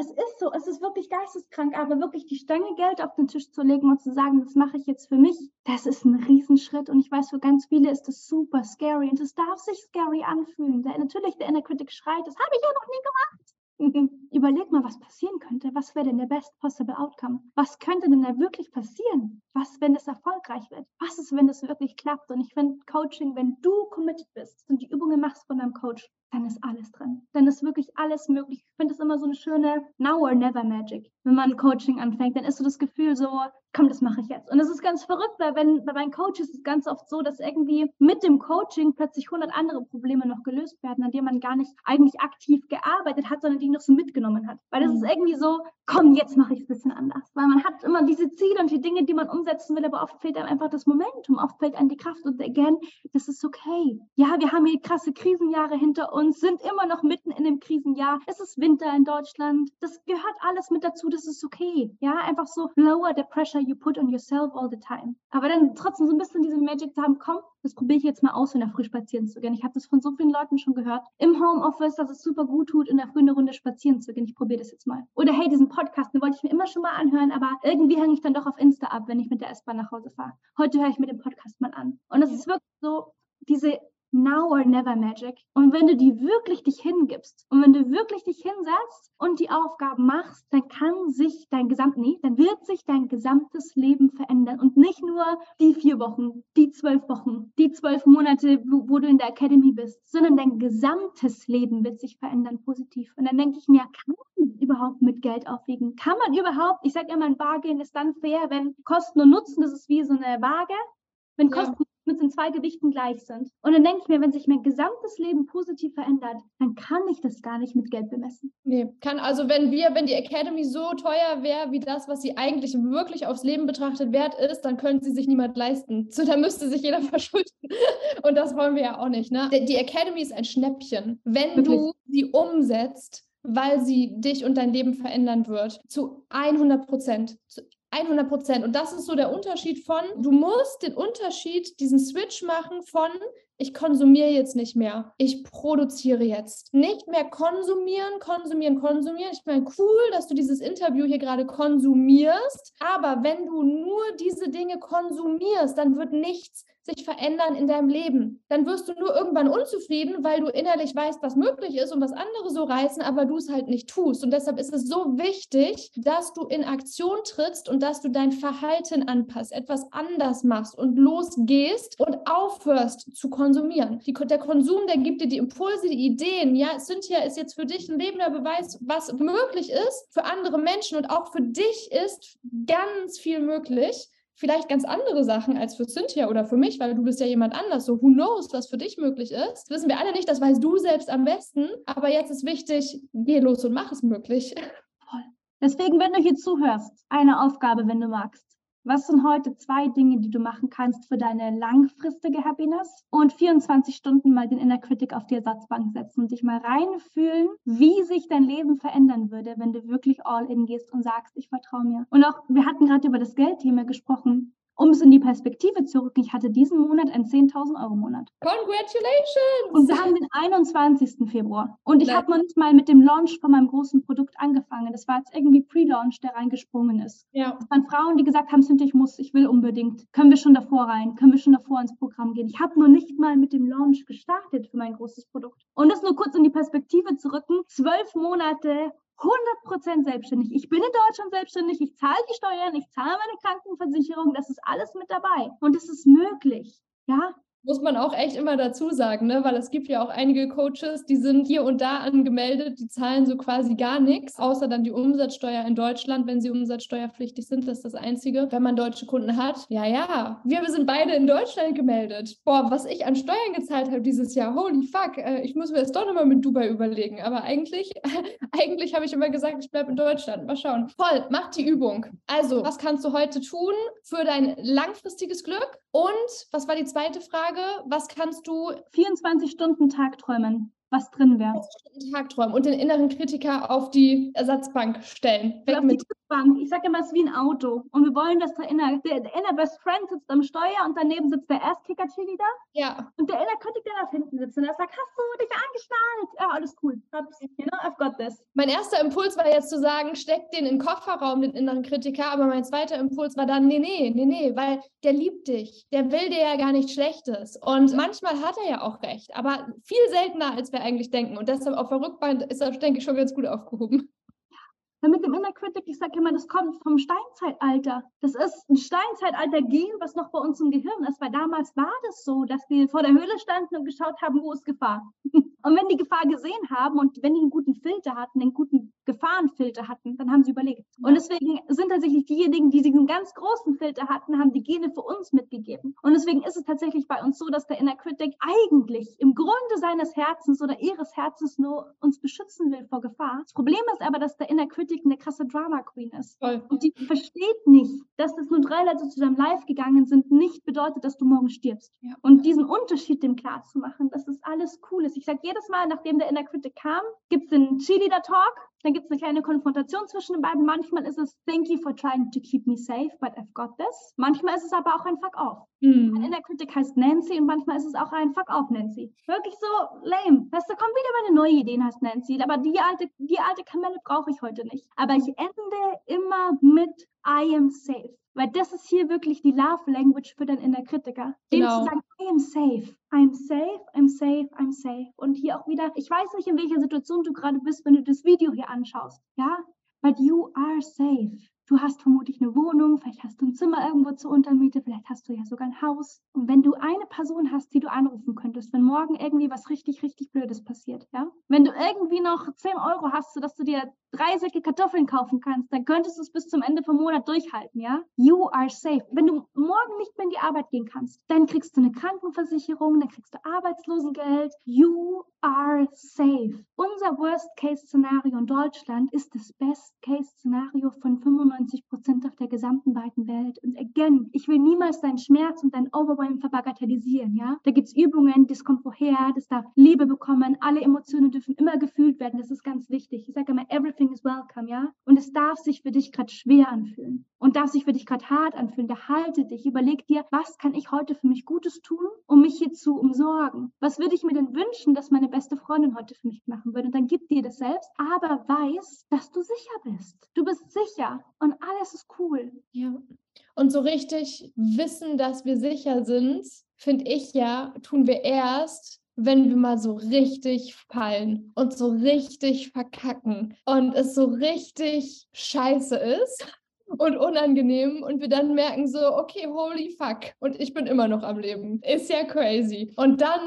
es ist so, es ist wirklich geisteskrank, aber wirklich die Stange Geld auf den Tisch zu legen und zu sagen, das mache ich jetzt für mich, das ist ein Riesenschritt. Und ich weiß, für ganz viele ist das super scary und es darf sich scary anfühlen. Der, natürlich, der Inner Critic schreit, das habe ich ja noch nie gemacht. Überleg mal, was passieren könnte. Was wäre denn der best possible outcome? Was könnte denn da wirklich passieren? Was, wenn es erfolgreich wird? Was ist, wenn es wirklich klappt? Und ich finde Coaching, wenn du committed bist und die Übungen machst von deinem Coach, dann ist alles drin. Dann ist wirklich alles möglich. Ich finde es immer so eine schöne Now or Never Magic. Wenn man Coaching anfängt, dann ist so das Gefühl so, komm, das mache ich jetzt. Und es ist ganz verrückt, weil wenn bei meinen Coaches ist es ganz oft so, dass irgendwie mit dem Coaching plötzlich 100 andere Probleme noch gelöst werden, an denen man gar nicht eigentlich aktiv gearbeitet hat, sondern die noch so mitgenommen hat. Weil das ist mhm. irgendwie so, komm, jetzt mache ich es ein bisschen anders. Weil man hat immer diese Ziele und die Dinge, die man umsetzen will, aber oft fehlt einem einfach das Momentum, oft fehlt einem die Kraft. Und again, das ist okay. Ja, wir haben hier krasse Krisenjahre hinter uns, sind immer noch mitten in dem Krisenjahr. Es ist Winter in Deutschland. Das gehört alles mit dazu, das ist okay. Ja, einfach so lower the pressure you put on yourself all the time. Aber dann trotzdem so ein bisschen diese Magic zu haben, komm, das probiere ich jetzt mal aus, in der Früh spazieren zu gehen. Ich habe das von so vielen Leuten schon gehört. Im Homeoffice, dass es super gut tut, in der Früh eine Runde spazieren zu gehen. Ich probiere das jetzt mal. Oder hey, diesen Podcast, den wollte ich mir immer schon mal anhören, aber irgendwie hänge ich dann doch auf Insta ab, wenn ich mit der S-Bahn nach Hause fahre. Heute höre ich mir den Podcast mal an. Und es ist wirklich so, diese Now or Never Magic. Und wenn du die wirklich dich hingibst und wenn du wirklich dich hinsetzt und die Aufgaben machst, dann kann sich dein gesamt, nee, dann wird sich dein gesamtes Leben verändern und nicht nur die vier Wochen, die zwölf Wochen, die zwölf Monate, wo, wo du in der Academy bist, sondern dein gesamtes Leben wird sich verändern positiv. Und dann denke ich mir, kann man überhaupt mit Geld aufwiegen? Kann man überhaupt, ich sage immer, ein Bargain ist dann fair, wenn Kosten und Nutzen, das ist wie so eine Waage, wenn Kosten mit den zwei Gewichten gleich sind. Und dann denke ich mir, wenn sich mein gesamtes Leben positiv verändert, dann kann ich das gar nicht mit Geld bemessen. Nee, kann also, wenn wir, wenn die Academy so teuer wäre, wie das, was sie eigentlich wirklich aufs Leben betrachtet wert ist, dann könnte sie sich niemand leisten. So, da müsste sich jeder verschulden. Und das wollen wir ja auch nicht. Ne? Die Academy ist ein Schnäppchen. Wenn Wirklich? du sie umsetzt, weil sie dich und dein Leben verändern wird. Zu 100 Prozent. 100 Prozent. Und das ist so der Unterschied von, du musst den Unterschied, diesen Switch machen von, ich konsumiere jetzt nicht mehr, ich produziere jetzt. Nicht mehr konsumieren, konsumieren, konsumieren. Ich meine, cool, dass du dieses Interview hier gerade konsumierst, aber wenn du nur diese Dinge konsumierst, dann wird nichts sich verändern in deinem Leben. Dann wirst du nur irgendwann unzufrieden, weil du innerlich weißt, was möglich ist und was andere so reißen, aber du es halt nicht tust. Und deshalb ist es so wichtig, dass du in Aktion trittst und dass du dein Verhalten anpasst, etwas anders machst und losgehst und aufhörst zu konsumieren. Die, der Konsum, der gibt dir die Impulse, die Ideen. Ja, Cynthia ist jetzt für dich ein lebender Beweis, was möglich ist für andere Menschen und auch für dich ist ganz viel möglich vielleicht ganz andere Sachen als für Cynthia oder für mich, weil du bist ja jemand anders. So, who knows, was für dich möglich ist? Das wissen wir alle nicht, das weißt du selbst am besten. Aber jetzt ist wichtig, geh los und mach es möglich. Deswegen, wenn du hier zuhörst, eine Aufgabe, wenn du magst. Was sind heute zwei Dinge, die du machen kannst für deine langfristige Happiness? Und 24 Stunden mal den Inner Critic auf die Ersatzbank setzen und dich mal reinfühlen, wie sich dein Leben verändern würde, wenn du wirklich all in gehst und sagst, ich vertraue mir. Und auch, wir hatten gerade über das Geldthema gesprochen um es in die Perspektive zu rücken, ich hatte diesen Monat einen 10.000 Euro Monat. Congratulations! Und wir haben den 21. Februar. Und ich habe noch nicht mal mit dem Launch von meinem großen Produkt angefangen. Das war jetzt irgendwie Pre-Launch, der reingesprungen ist. Ja. Das waren Frauen, die gesagt haben, ich muss, ich will unbedingt. Können wir schon davor rein? Können wir schon davor ins Programm gehen? Ich habe noch nicht mal mit dem Launch gestartet für mein großes Produkt. Und das nur kurz in die Perspektive zu rücken. Zwölf Monate 100% selbstständig. Ich bin in Deutschland selbstständig, ich zahle die Steuern, ich zahle meine Krankenversicherung, das ist alles mit dabei. Und es ist möglich. Ja, muss man auch echt immer dazu sagen, ne? weil es gibt ja auch einige Coaches, die sind hier und da angemeldet, die zahlen so quasi gar nichts, außer dann die Umsatzsteuer in Deutschland, wenn sie umsatzsteuerpflichtig sind, das ist das Einzige. Wenn man deutsche Kunden hat, ja, ja, wir sind beide in Deutschland gemeldet. Boah, was ich an Steuern gezahlt habe dieses Jahr, holy fuck, äh, ich muss mir das doch nochmal mit Dubai überlegen. Aber eigentlich, eigentlich habe ich immer gesagt, ich bleibe in Deutschland. Mal schauen. Voll, mach die Übung. Also, was kannst du heute tun für dein langfristiges Glück? Und was war die zweite Frage? Was kannst du? 24 Stunden Tag träumen. Was drin wäre. Tagträumen und den inneren Kritiker auf die Ersatzbank stellen. Weg mit. Bank. Ich sage immer, es ist wie ein Auto. Und wir wollen, dass der inner, der, inner Best Friend sitzt am Steuer und daneben sitzt der Erstkicker Cheerleader. Ja. Und der inner Kritiker darf hinten sitzen. Und er sagt, hast du dich angeschnallt? Ja, alles cool. Hab's, you know, I've got this. Mein erster Impuls war jetzt zu sagen, steck den in den Kofferraum, den inneren Kritiker. Aber mein zweiter Impuls war dann, nee, nee, nee, nee, weil der liebt dich. Der will dir ja gar nichts Schlechtes. Und manchmal hat er ja auch recht. Aber viel seltener, als wir eigentlich denken. Und deshalb auf der Rückbahn ist er, denke ich, schon ganz gut aufgehoben. Ja, mit dem Inner Critic, ich sage immer, das kommt vom Steinzeitalter. Das ist ein Steinzeitalter-Gen, was noch bei uns im Gehirn ist, weil damals war das so, dass wir vor der Höhle standen und geschaut haben, wo ist Gefahr. Und wenn die Gefahr gesehen haben und wenn die einen guten Filter hatten, einen guten Gefahrenfilter hatten, dann haben sie überlegt. Und deswegen sind tatsächlich diejenigen, die diesen ganz großen Filter hatten, haben die Gene für uns mitgegeben. Und deswegen ist es tatsächlich bei uns so, dass der Inner Critic eigentlich im Grunde seines Herzens oder ihres Herzens nur uns beschützen will vor Gefahr. Das Problem ist aber, dass der Inner Critic eine krasse Drama Queen ist. Voll. Und die versteht nicht, dass das nur drei Leute zu deinem Live gegangen sind, nicht bedeutet, dass du morgen stirbst. Ja. Und diesen Unterschied dem klar zu machen, dass das alles cool ist. Ich sage jedes Mal, nachdem der Inner Critic kam, gibt es den Cheerleader Talk. Dann gibt es eine kleine Konfrontation zwischen den beiden. Manchmal ist es Thank you for trying to keep me safe, but I've got this. Manchmal ist es aber auch ein Fuck off. Mhm. Ein Inner Critic heißt Nancy und manchmal ist es auch ein Fuck off Nancy. Wirklich so lame. Weißt du, kommt wieder meine neue Ideen, heißt Nancy. Aber die alte, die alte Kamelle brauche ich heute nicht. Aber ich ende immer mit I am safe. Weil das ist hier wirklich die Love Language für den Inner Kritiker. Dem genau. zu sagen, I am safe. I'm safe, I'm safe, I'm safe. Und hier auch wieder, ich weiß nicht, in welcher Situation du gerade bist, wenn du das Video hier anschaust. Ja, but you are safe. Du hast vermutlich eine Wohnung, vielleicht hast du ein Zimmer irgendwo zur Untermiete, vielleicht hast du ja sogar ein Haus. Und wenn du eine Person hast, die du anrufen könntest, wenn morgen irgendwie was richtig, richtig Blödes passiert, ja? Wenn du irgendwie noch 10 Euro hast, sodass du dir drei Säcke Kartoffeln kaufen kannst, dann könntest du es bis zum Ende vom Monat durchhalten, ja? You are safe. Wenn du morgen nicht mehr in die Arbeit gehen kannst, dann kriegst du eine Krankenversicherung, dann kriegst du Arbeitslosengeld. You are safe. Unser Worst-Case-Szenario in Deutschland ist das Best-Case-Szenario von 95 Prozent auf der gesamten weiten Welt. Und again, ich will niemals deinen Schmerz und dein Overwhelm verbagatellisieren, ja? Da gibt es Übungen, das kommt woher, das darf Liebe bekommen, alle Emotionen dürfen immer gefühlt werden, das ist ganz wichtig. Ich sage immer, everything is welcome, ja? Und es darf sich für dich gerade schwer anfühlen und darf sich für dich gerade hart anfühlen. Da halte dich, überleg dir, was kann ich heute für mich Gutes tun, um mich hier zu umsorgen? Was würde ich mir denn wünschen, dass meine beste Freundin heute für mich machen würde? Und dann gib dir das selbst, aber weiß, dass du sicher bist. Du bist sicher und alles ist cool. Ja. Und so richtig wissen, dass wir sicher sind, finde ich ja, tun wir erst, wenn wir mal so richtig fallen und so richtig verkacken und es so richtig scheiße ist und unangenehm und wir dann merken so, okay, holy fuck und ich bin immer noch am Leben. Ist ja crazy. Und dann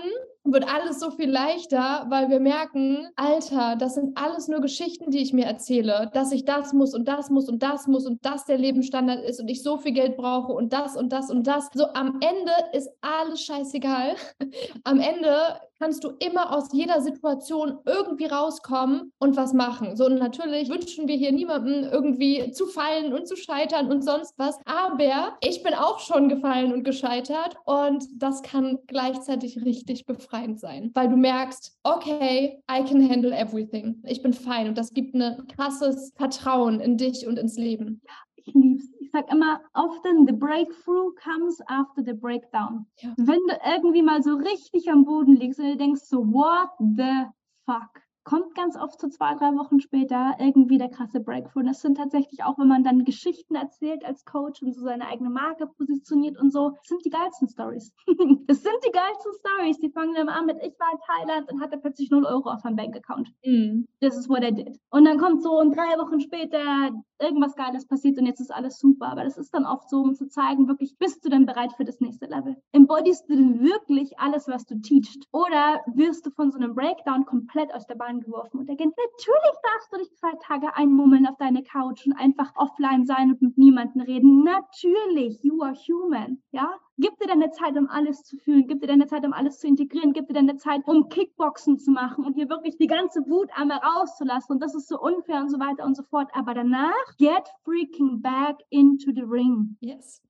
wird alles so viel leichter, weil wir merken, Alter, das sind alles nur Geschichten, die ich mir erzähle, dass ich das muss und das muss und das muss und das der Lebensstandard ist und ich so viel Geld brauche und das und das und das. So am Ende ist alles scheißegal. am Ende kannst du immer aus jeder Situation irgendwie rauskommen und was machen. So, und natürlich wünschen wir hier niemandem irgendwie zu fallen und zu scheitern und sonst was. Aber ich bin auch schon gefallen und gescheitert und das kann gleichzeitig richtig befreiend sein, weil du merkst, okay, I can handle everything. Ich bin fein und das gibt ein krasses Vertrauen in dich und ins Leben. Ich lieb's sage immer, often the breakthrough comes after the breakdown. Ja. Wenn du irgendwie mal so richtig am Boden liegst und du denkst so, what the fuck? kommt ganz oft so zwei, drei Wochen später irgendwie der krasse Breakthrough. Und das sind tatsächlich auch, wenn man dann Geschichten erzählt als Coach und so seine eigene Marke positioniert und so, sind die geilsten Stories. das sind die geilsten Stories. Die fangen dann an mit, ich war in Thailand und hatte plötzlich 0 Euro auf meinem Bankaccount. Mm. This is what I did. Und dann kommt so und drei Wochen später irgendwas Geiles passiert und jetzt ist alles super. Aber das ist dann oft so, um zu zeigen, wirklich, bist du denn bereit für das nächste Level? Embodist du denn wirklich alles, was du teachst? Oder wirst du von so einem Breakdown komplett aus der Bahn angeworfen und er geht, natürlich darfst du dich zwei Tage einmummeln auf deine Couch und einfach offline sein und mit niemandem reden. Natürlich, you are human, ja? Gib dir deine Zeit, um alles zu fühlen. Gib dir deine Zeit, um alles zu integrieren. Gib dir deine Zeit, um Kickboxen zu machen und hier wirklich die ganze Wut einmal rauszulassen. Und das ist so unfair und so weiter und so fort. Aber danach, get freaking back into the ring. Yes.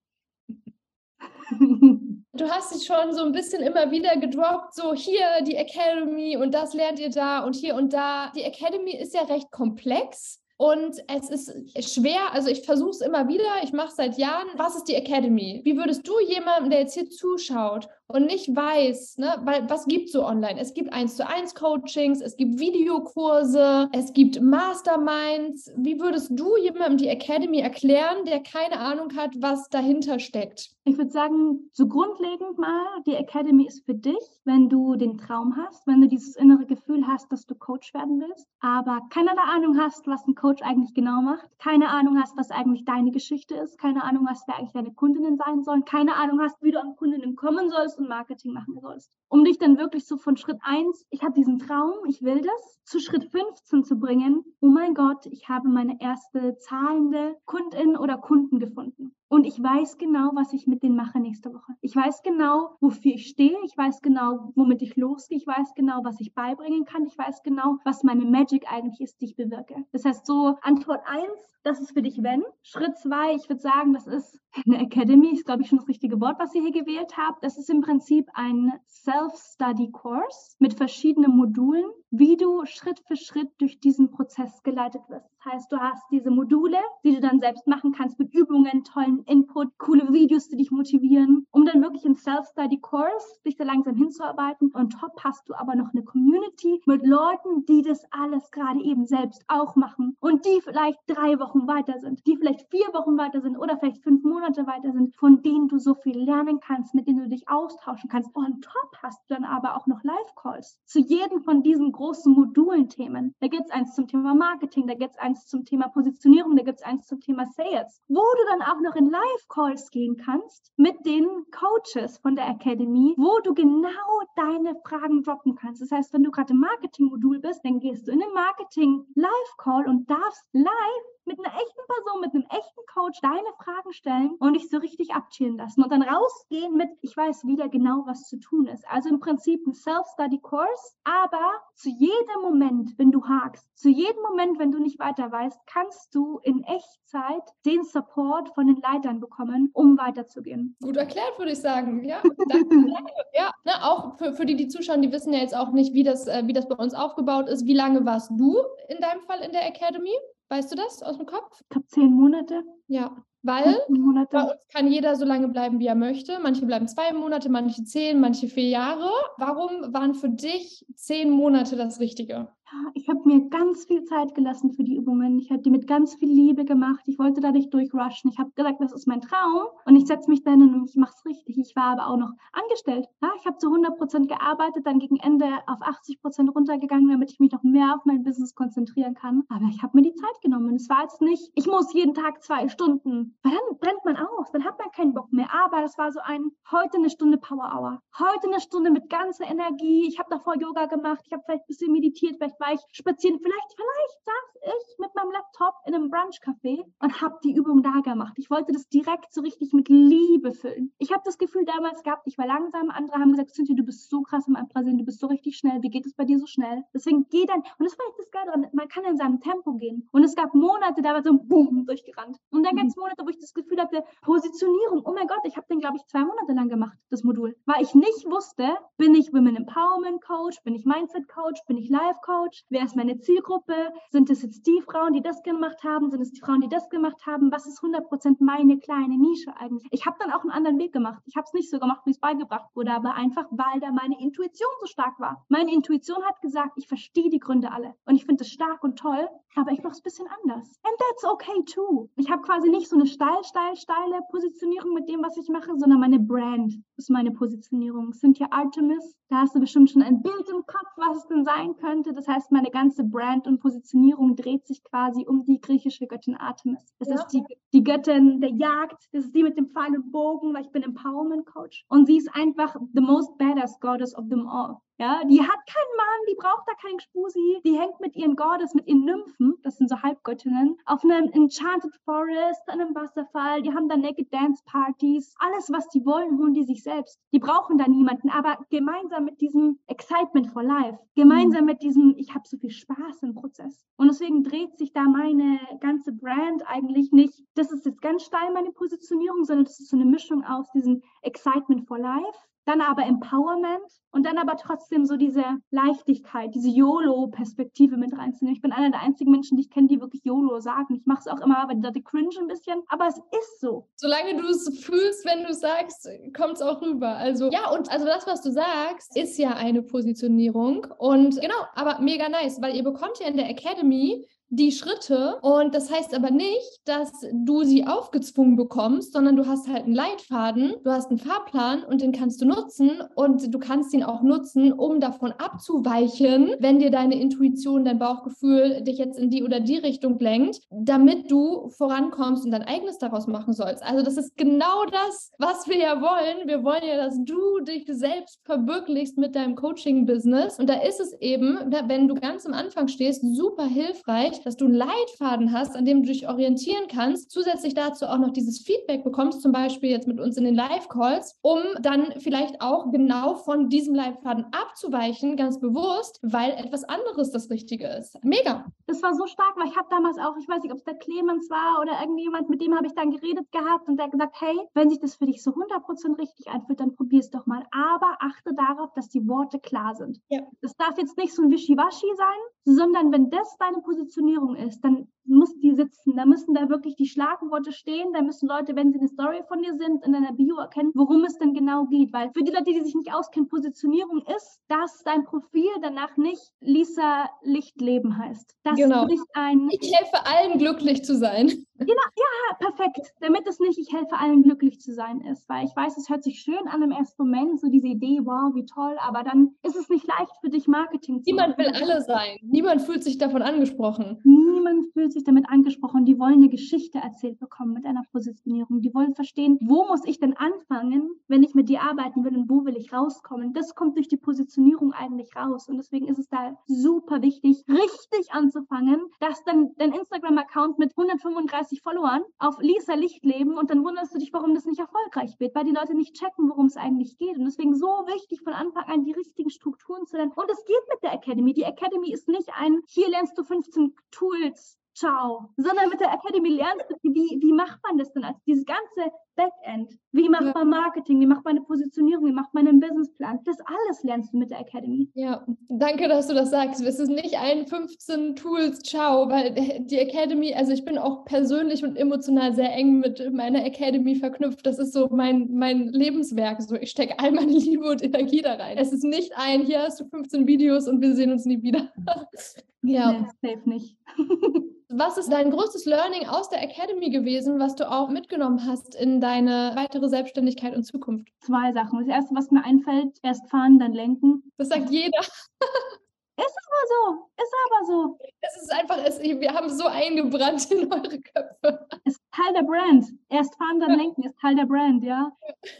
Du hast dich schon so ein bisschen immer wieder gedroppt, so hier die Academy und das lernt ihr da und hier und da. Die Academy ist ja recht komplex. Und es ist schwer, also ich versuche es immer wieder, ich mache es seit Jahren. Was ist die Academy? Wie würdest du jemandem, der jetzt hier zuschaut und nicht weiß, ne, weil was gibt so online? Es gibt eins zu eins Coachings, es gibt Videokurse, es gibt Masterminds. Wie würdest du jemandem die Academy erklären, der keine Ahnung hat, was dahinter steckt? Ich würde sagen, so grundlegend mal, die Academy ist für dich, wenn du den Traum hast, wenn du dieses innere Gefühl hast, dass du Coach werden willst, aber keine Ahnung hast, was ein Coach eigentlich genau macht, keine Ahnung hast, was eigentlich deine Geschichte ist, keine Ahnung hast, wer eigentlich deine Kundinnen sein sollen, keine Ahnung hast, wie du an Kundinnen kommen sollst Marketing machen sollst. Um dich dann wirklich so von Schritt 1, ich habe diesen Traum, ich will das, zu Schritt 15 zu bringen, oh mein Gott, ich habe meine erste zahlende Kundin oder Kunden gefunden. Und ich weiß genau, was ich mit denen mache nächste Woche. Ich weiß genau, wofür ich stehe. Ich weiß genau, womit ich losgehe. Ich weiß genau, was ich beibringen kann. Ich weiß genau, was meine Magic eigentlich ist, die ich bewirke. Das heißt, so Antwort 1, das ist für dich wenn. Schritt 2, ich würde sagen, das ist eine Academy, ist glaube ich schon das richtige Wort, was ihr hier gewählt habt. Das ist im Prinzip ein Self-Study-Course mit verschiedenen Modulen, wie du Schritt für Schritt durch diesen Prozess geleitet wirst. Das heißt, du hast diese Module, die du dann selbst machen kannst mit Übungen, tollen Input, coole Videos, die dich motivieren, um dann wirklich im Self-Study-Course dich da langsam hinzuarbeiten. Und top hast du aber noch eine Community mit Leuten, die das alles gerade eben selbst auch machen und die vielleicht drei Wochen weiter sind, die vielleicht vier Wochen weiter sind oder vielleicht fünf Monate weiter sind, von denen du so viel lernen kannst, mit denen du dich austauschen kannst. Und top hast du dann aber auch noch Live-Calls zu jedem von diesen großen Modulen-Themen. Da gibt es eins zum Thema Marketing, da gibt es eins eins zum Thema Positionierung, da gibt es eins zum Thema Sales, wo du dann auch noch in Live-Calls gehen kannst mit den Coaches von der Academy, wo du genau deine Fragen droppen kannst. Das heißt, wenn du gerade im Marketing-Modul bist, dann gehst du in den Marketing-Live-Call und darfst live mit einer echten Person, mit einem echten Coach deine Fragen stellen und dich so richtig abchillen lassen und dann rausgehen mit, ich weiß wieder genau, was zu tun ist. Also im Prinzip ein Self-Study-Course, aber zu jedem Moment, wenn du hakst, zu jedem Moment, wenn du nicht weiter weißt, kannst du in Echtzeit den Support von den Leitern bekommen, um weiterzugehen. Gut erklärt, würde ich sagen. Ja, danke. ja, ne, auch für, für die, die zuschauen, die wissen ja jetzt auch nicht, wie das, äh, wie das bei uns aufgebaut ist. Wie lange warst du in deinem Fall in der Academy? Weißt du das aus dem Kopf? Ich glaube zehn Monate. Ja, weil bei uns kann jeder so lange bleiben, wie er möchte. Manche bleiben zwei Monate, manche zehn, manche vier Jahre. Warum waren für dich zehn Monate das Richtige? Ich habe mir ganz viel Zeit gelassen für die Übungen. Ich habe die mit ganz viel Liebe gemacht. Ich wollte da nicht durchrushen. Ich habe gesagt, das ist mein Traum und ich setze mich dann hin und ich mache es richtig. Ich war aber auch noch angestellt. Ja, ich habe zu 100 Prozent gearbeitet, dann gegen Ende auf 80 Prozent runtergegangen, damit ich mich noch mehr auf mein Business konzentrieren kann. Aber ich habe mir die Zeit genommen. Es war jetzt nicht, ich muss jeden Tag zwei Stunden, weil dann brennt man aus, dann hat man keinen Bock mehr. Aber es war so ein, heute eine Stunde Power Hour, heute eine Stunde mit ganzer Energie. Ich habe davor Yoga gemacht, ich habe vielleicht ein bisschen meditiert, vielleicht war ich spazieren. Vielleicht, vielleicht saß ich mit meinem Laptop in einem Brunch-Café und habe die Übung da gemacht. Ich wollte das direkt so richtig mit Liebe füllen. Ich habe das Gefühl damals gehabt, ich war langsam. Andere haben gesagt, Cynthia, du bist so krass im Brasilien, du bist so richtig schnell. Wie geht es bei dir so schnell? Deswegen geh dann. Und das war echt das Geile. Man kann in seinem Tempo gehen. Und es gab Monate, da war so ein Boom durchgerannt. Und dann mhm. gab es Monate, wo ich das Gefühl hatte, Positionierung. Oh mein Gott, ich habe den, glaube ich, zwei Monate lang gemacht, das Modul. Weil ich nicht wusste, bin ich Women Empowerment Coach, bin ich Mindset Coach, bin ich Life Coach, wer ist meine Zielgruppe? Sind es jetzt die Frauen, die das gemacht haben? Sind es die Frauen, die das gemacht haben? Was ist 100% meine kleine Nische eigentlich? Ich habe dann auch einen anderen Weg gemacht. Ich habe es nicht so gemacht, wie es beigebracht wurde, aber einfach, weil da meine Intuition so stark war. Meine Intuition hat gesagt, ich verstehe die Gründe alle und ich finde es stark und toll, aber ich mache es ein bisschen anders. And that's okay too. Ich habe quasi nicht so eine steil, steil, steile Positionierung mit dem, was ich mache, sondern meine Brand ist meine Positionierung. Cynthia Artemis, da hast du bestimmt schon ein Bild im Kopf, was es denn sein könnte. Das heißt, meine ganze Brand und Positionierung dreht sich quasi um die griechische Göttin Artemis. Das ja. ist die, die Göttin der Jagd, das ist die mit dem Pfeil und Bogen, weil ich bin Empowerment Coach. Und sie ist einfach the most badass goddess of them all. Ja, die hat keinen Mann, die braucht da keinen Spusi. Die hängt mit ihren Goddess, mit ihren Nymphen, das sind so Halbgöttinnen, auf einem Enchanted Forest, an einem Wasserfall. Die haben da Naked Dance Partys. Alles, was die wollen, holen die sich selbst. Die brauchen da niemanden, aber gemeinsam mit diesem Excitement for Life, gemeinsam mit diesem, ich habe so viel Spaß im Prozess. Und deswegen dreht sich da meine ganze Brand eigentlich nicht. Das ist jetzt ganz steil meine Positionierung, sondern das ist so eine Mischung aus diesem Excitement for Life dann aber Empowerment und dann aber trotzdem so diese Leichtigkeit, diese YOLO-Perspektive mit reinzunehmen. Ich bin einer der einzigen Menschen, die ich kenne, die wirklich YOLO sagen. Ich mache es auch immer, aber die cringe ein bisschen, aber es ist so. Solange du es fühlst, wenn du sagst, kommt es auch rüber. Also ja, und also das, was du sagst, ist ja eine Positionierung und genau, aber mega nice, weil ihr bekommt ja in der Academy die Schritte und das heißt aber nicht, dass du sie aufgezwungen bekommst, sondern du hast halt einen Leitfaden, du hast einen Fahrplan und den kannst du nutzen und du kannst ihn auch nutzen, um davon abzuweichen, wenn dir deine Intuition, dein Bauchgefühl dich jetzt in die oder die Richtung lenkt, damit du vorankommst und dein eigenes daraus machen sollst. Also das ist genau das, was wir ja wollen. Wir wollen ja, dass du dich selbst verwirklichst mit deinem Coaching-Business und da ist es eben, wenn du ganz am Anfang stehst, super hilfreich, dass du einen Leitfaden hast, an dem du dich orientieren kannst, zusätzlich dazu auch noch dieses Feedback bekommst, zum Beispiel jetzt mit uns in den Live-Calls, um dann vielleicht auch genau von diesem Leitfaden abzuweichen, ganz bewusst, weil etwas anderes das Richtige ist. Mega. Das war so stark, weil ich habe damals auch, ich weiß nicht, ob es der Clemens war oder irgendjemand, mit dem habe ich dann geredet gehabt und der gesagt, hey, wenn sich das für dich so 100% richtig anfühlt, dann probier es doch mal. Aber achte darauf, dass die Worte klar sind. Ja. Das darf jetzt nicht so ein Wischiwaschi sein, sondern wenn das deine Positionierung ist, dann muss die sitzen. Da müssen da wirklich die Schlagworte stehen. Da müssen Leute, wenn sie eine Story von dir sind, in deiner Bio erkennen, worum es denn genau geht. Weil für die Leute, die sich nicht auskennen, Positionierung ist, dass dein Profil danach nicht Lisa Lichtleben heißt. Das genau. nicht ein. Ich helfe allen glücklich zu sein. Genau, ja, perfekt. Damit es nicht, ich helfe allen glücklich zu sein ist. Weil ich weiß, es hört sich schön an im ersten Moment, so diese Idee, wow, wie toll, aber dann ist es nicht leicht für dich, Marketing zu machen. Niemand will alle sein. Niemand fühlt sich davon angesprochen. Niemand fühlt sich damit angesprochen. Die wollen eine Geschichte erzählt bekommen mit einer Positionierung. Die wollen verstehen, wo muss ich denn anfangen, wenn ich mit dir arbeiten will und wo will ich rauskommen. Das kommt durch die Positionierung eigentlich raus. Und deswegen ist es da super wichtig, richtig anzufangen, dass dann dein Instagram-Account mit 135 Followern auf Lisa Licht leben und dann wunderst du dich, warum das nicht erfolgreich wird, weil die Leute nicht checken, worum es eigentlich geht. Und deswegen so wichtig, von Anfang an die richtigen Strukturen zu lernen. Und es geht mit der Academy. Die Academy ist nicht ein, hier lernst du 15 Tools, ciao, sondern mit der Academy lernst du, wie, wie macht man das denn? Als dieses ganze Backend? Wie macht ja. man Marketing? Wie macht man eine Positionierung? Wie macht man einen Businessplan? Das alles lernst du mit der Academy. Ja, danke, dass du das sagst. Es ist nicht ein 15 Tools, ciao, weil die Academy, also ich bin auch persönlich und emotional sehr eng mit meiner Academy verknüpft. Das ist so mein, mein Lebenswerk. So, ich stecke all meine Liebe und Energie da rein. Es ist nicht ein, hier hast du 15 Videos und wir sehen uns nie wieder. ja. Nee, safe nicht. Was ist dein größtes Learning aus der Academy gewesen, was du auch mitgenommen hast in deine weitere Selbstständigkeit und Zukunft? Zwei Sachen. Das erste, was mir einfällt, erst fahren, dann lenken. Das sagt jeder. Ist aber so, ist aber so. Es ist einfach, es, wir haben so eingebrannt in eure Köpfe. Ist Teil der Brand. Erst fahren, dann lenken, ist Teil der Brand, ja.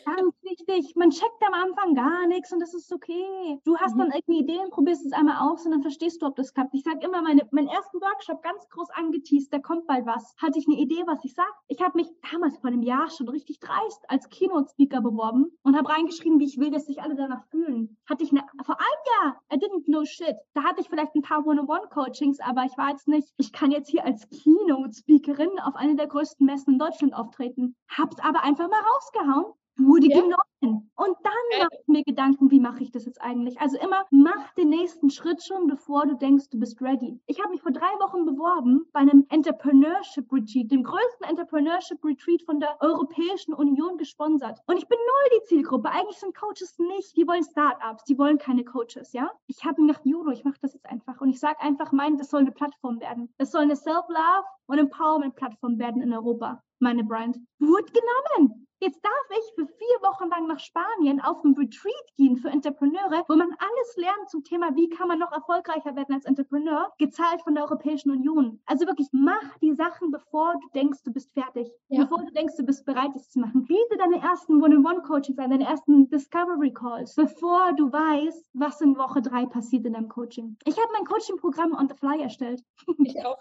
Ganz wichtig. Man checkt am Anfang gar nichts und das ist okay. Du hast mhm. dann irgendwie Ideen, probierst es einmal aus und dann verstehst du, ob das klappt. Ich sage immer, meine, meinen ersten Workshop ganz groß angeteased, da kommt bald was. Hatte ich eine Idee, was ich sage? Ich habe mich damals vor einem Jahr schon richtig dreist als Keynote-Speaker beworben und habe reingeschrieben, wie ich will, dass sich alle danach fühlen. Hatte ich eine, vor einem Jahr, I didn't know shit. Da hatte ich vielleicht ein paar One-on-One-Coachings, aber ich war jetzt nicht, ich kann jetzt hier als Keynote-Speakerin auf eine der größten Messen in Deutschland auftreten. Hab's aber einfach mal rausgehauen wurde ja. genommen. Und dann mache ich mir Gedanken, wie mache ich das jetzt eigentlich? Also immer mach den nächsten Schritt schon, bevor du denkst, du bist ready. Ich habe mich vor drei Wochen beworben bei einem Entrepreneurship Retreat, dem größten Entrepreneurship Retreat von der Europäischen Union gesponsert. Und ich bin null die Zielgruppe. Eigentlich sind Coaches nicht, die wollen Startups, die wollen keine Coaches, ja? Ich habe mir gedacht, Juro, ich mache das jetzt einfach. Und ich sage einfach, mein, das soll eine Plattform werden. Es soll eine Self-Love und Empowerment-Plattform werden in Europa, meine Brand. Wurde genommen Jetzt darf ich für vier Wochen lang nach Spanien auf ein Retreat gehen für Entrepreneure, wo man alles lernt zum Thema, wie kann man noch erfolgreicher werden als Entrepreneur, gezahlt von der Europäischen Union. Also wirklich, mach die Sachen, bevor du denkst, du bist fertig, ja. bevor du denkst, du bist bereit, es zu machen. Biete deine ersten One-on-One-Coachings an, deine ersten Discovery-Calls, bevor du weißt, was in Woche drei passiert in deinem Coaching. Ich habe mein Coaching-Programm on the fly erstellt. Ich auch.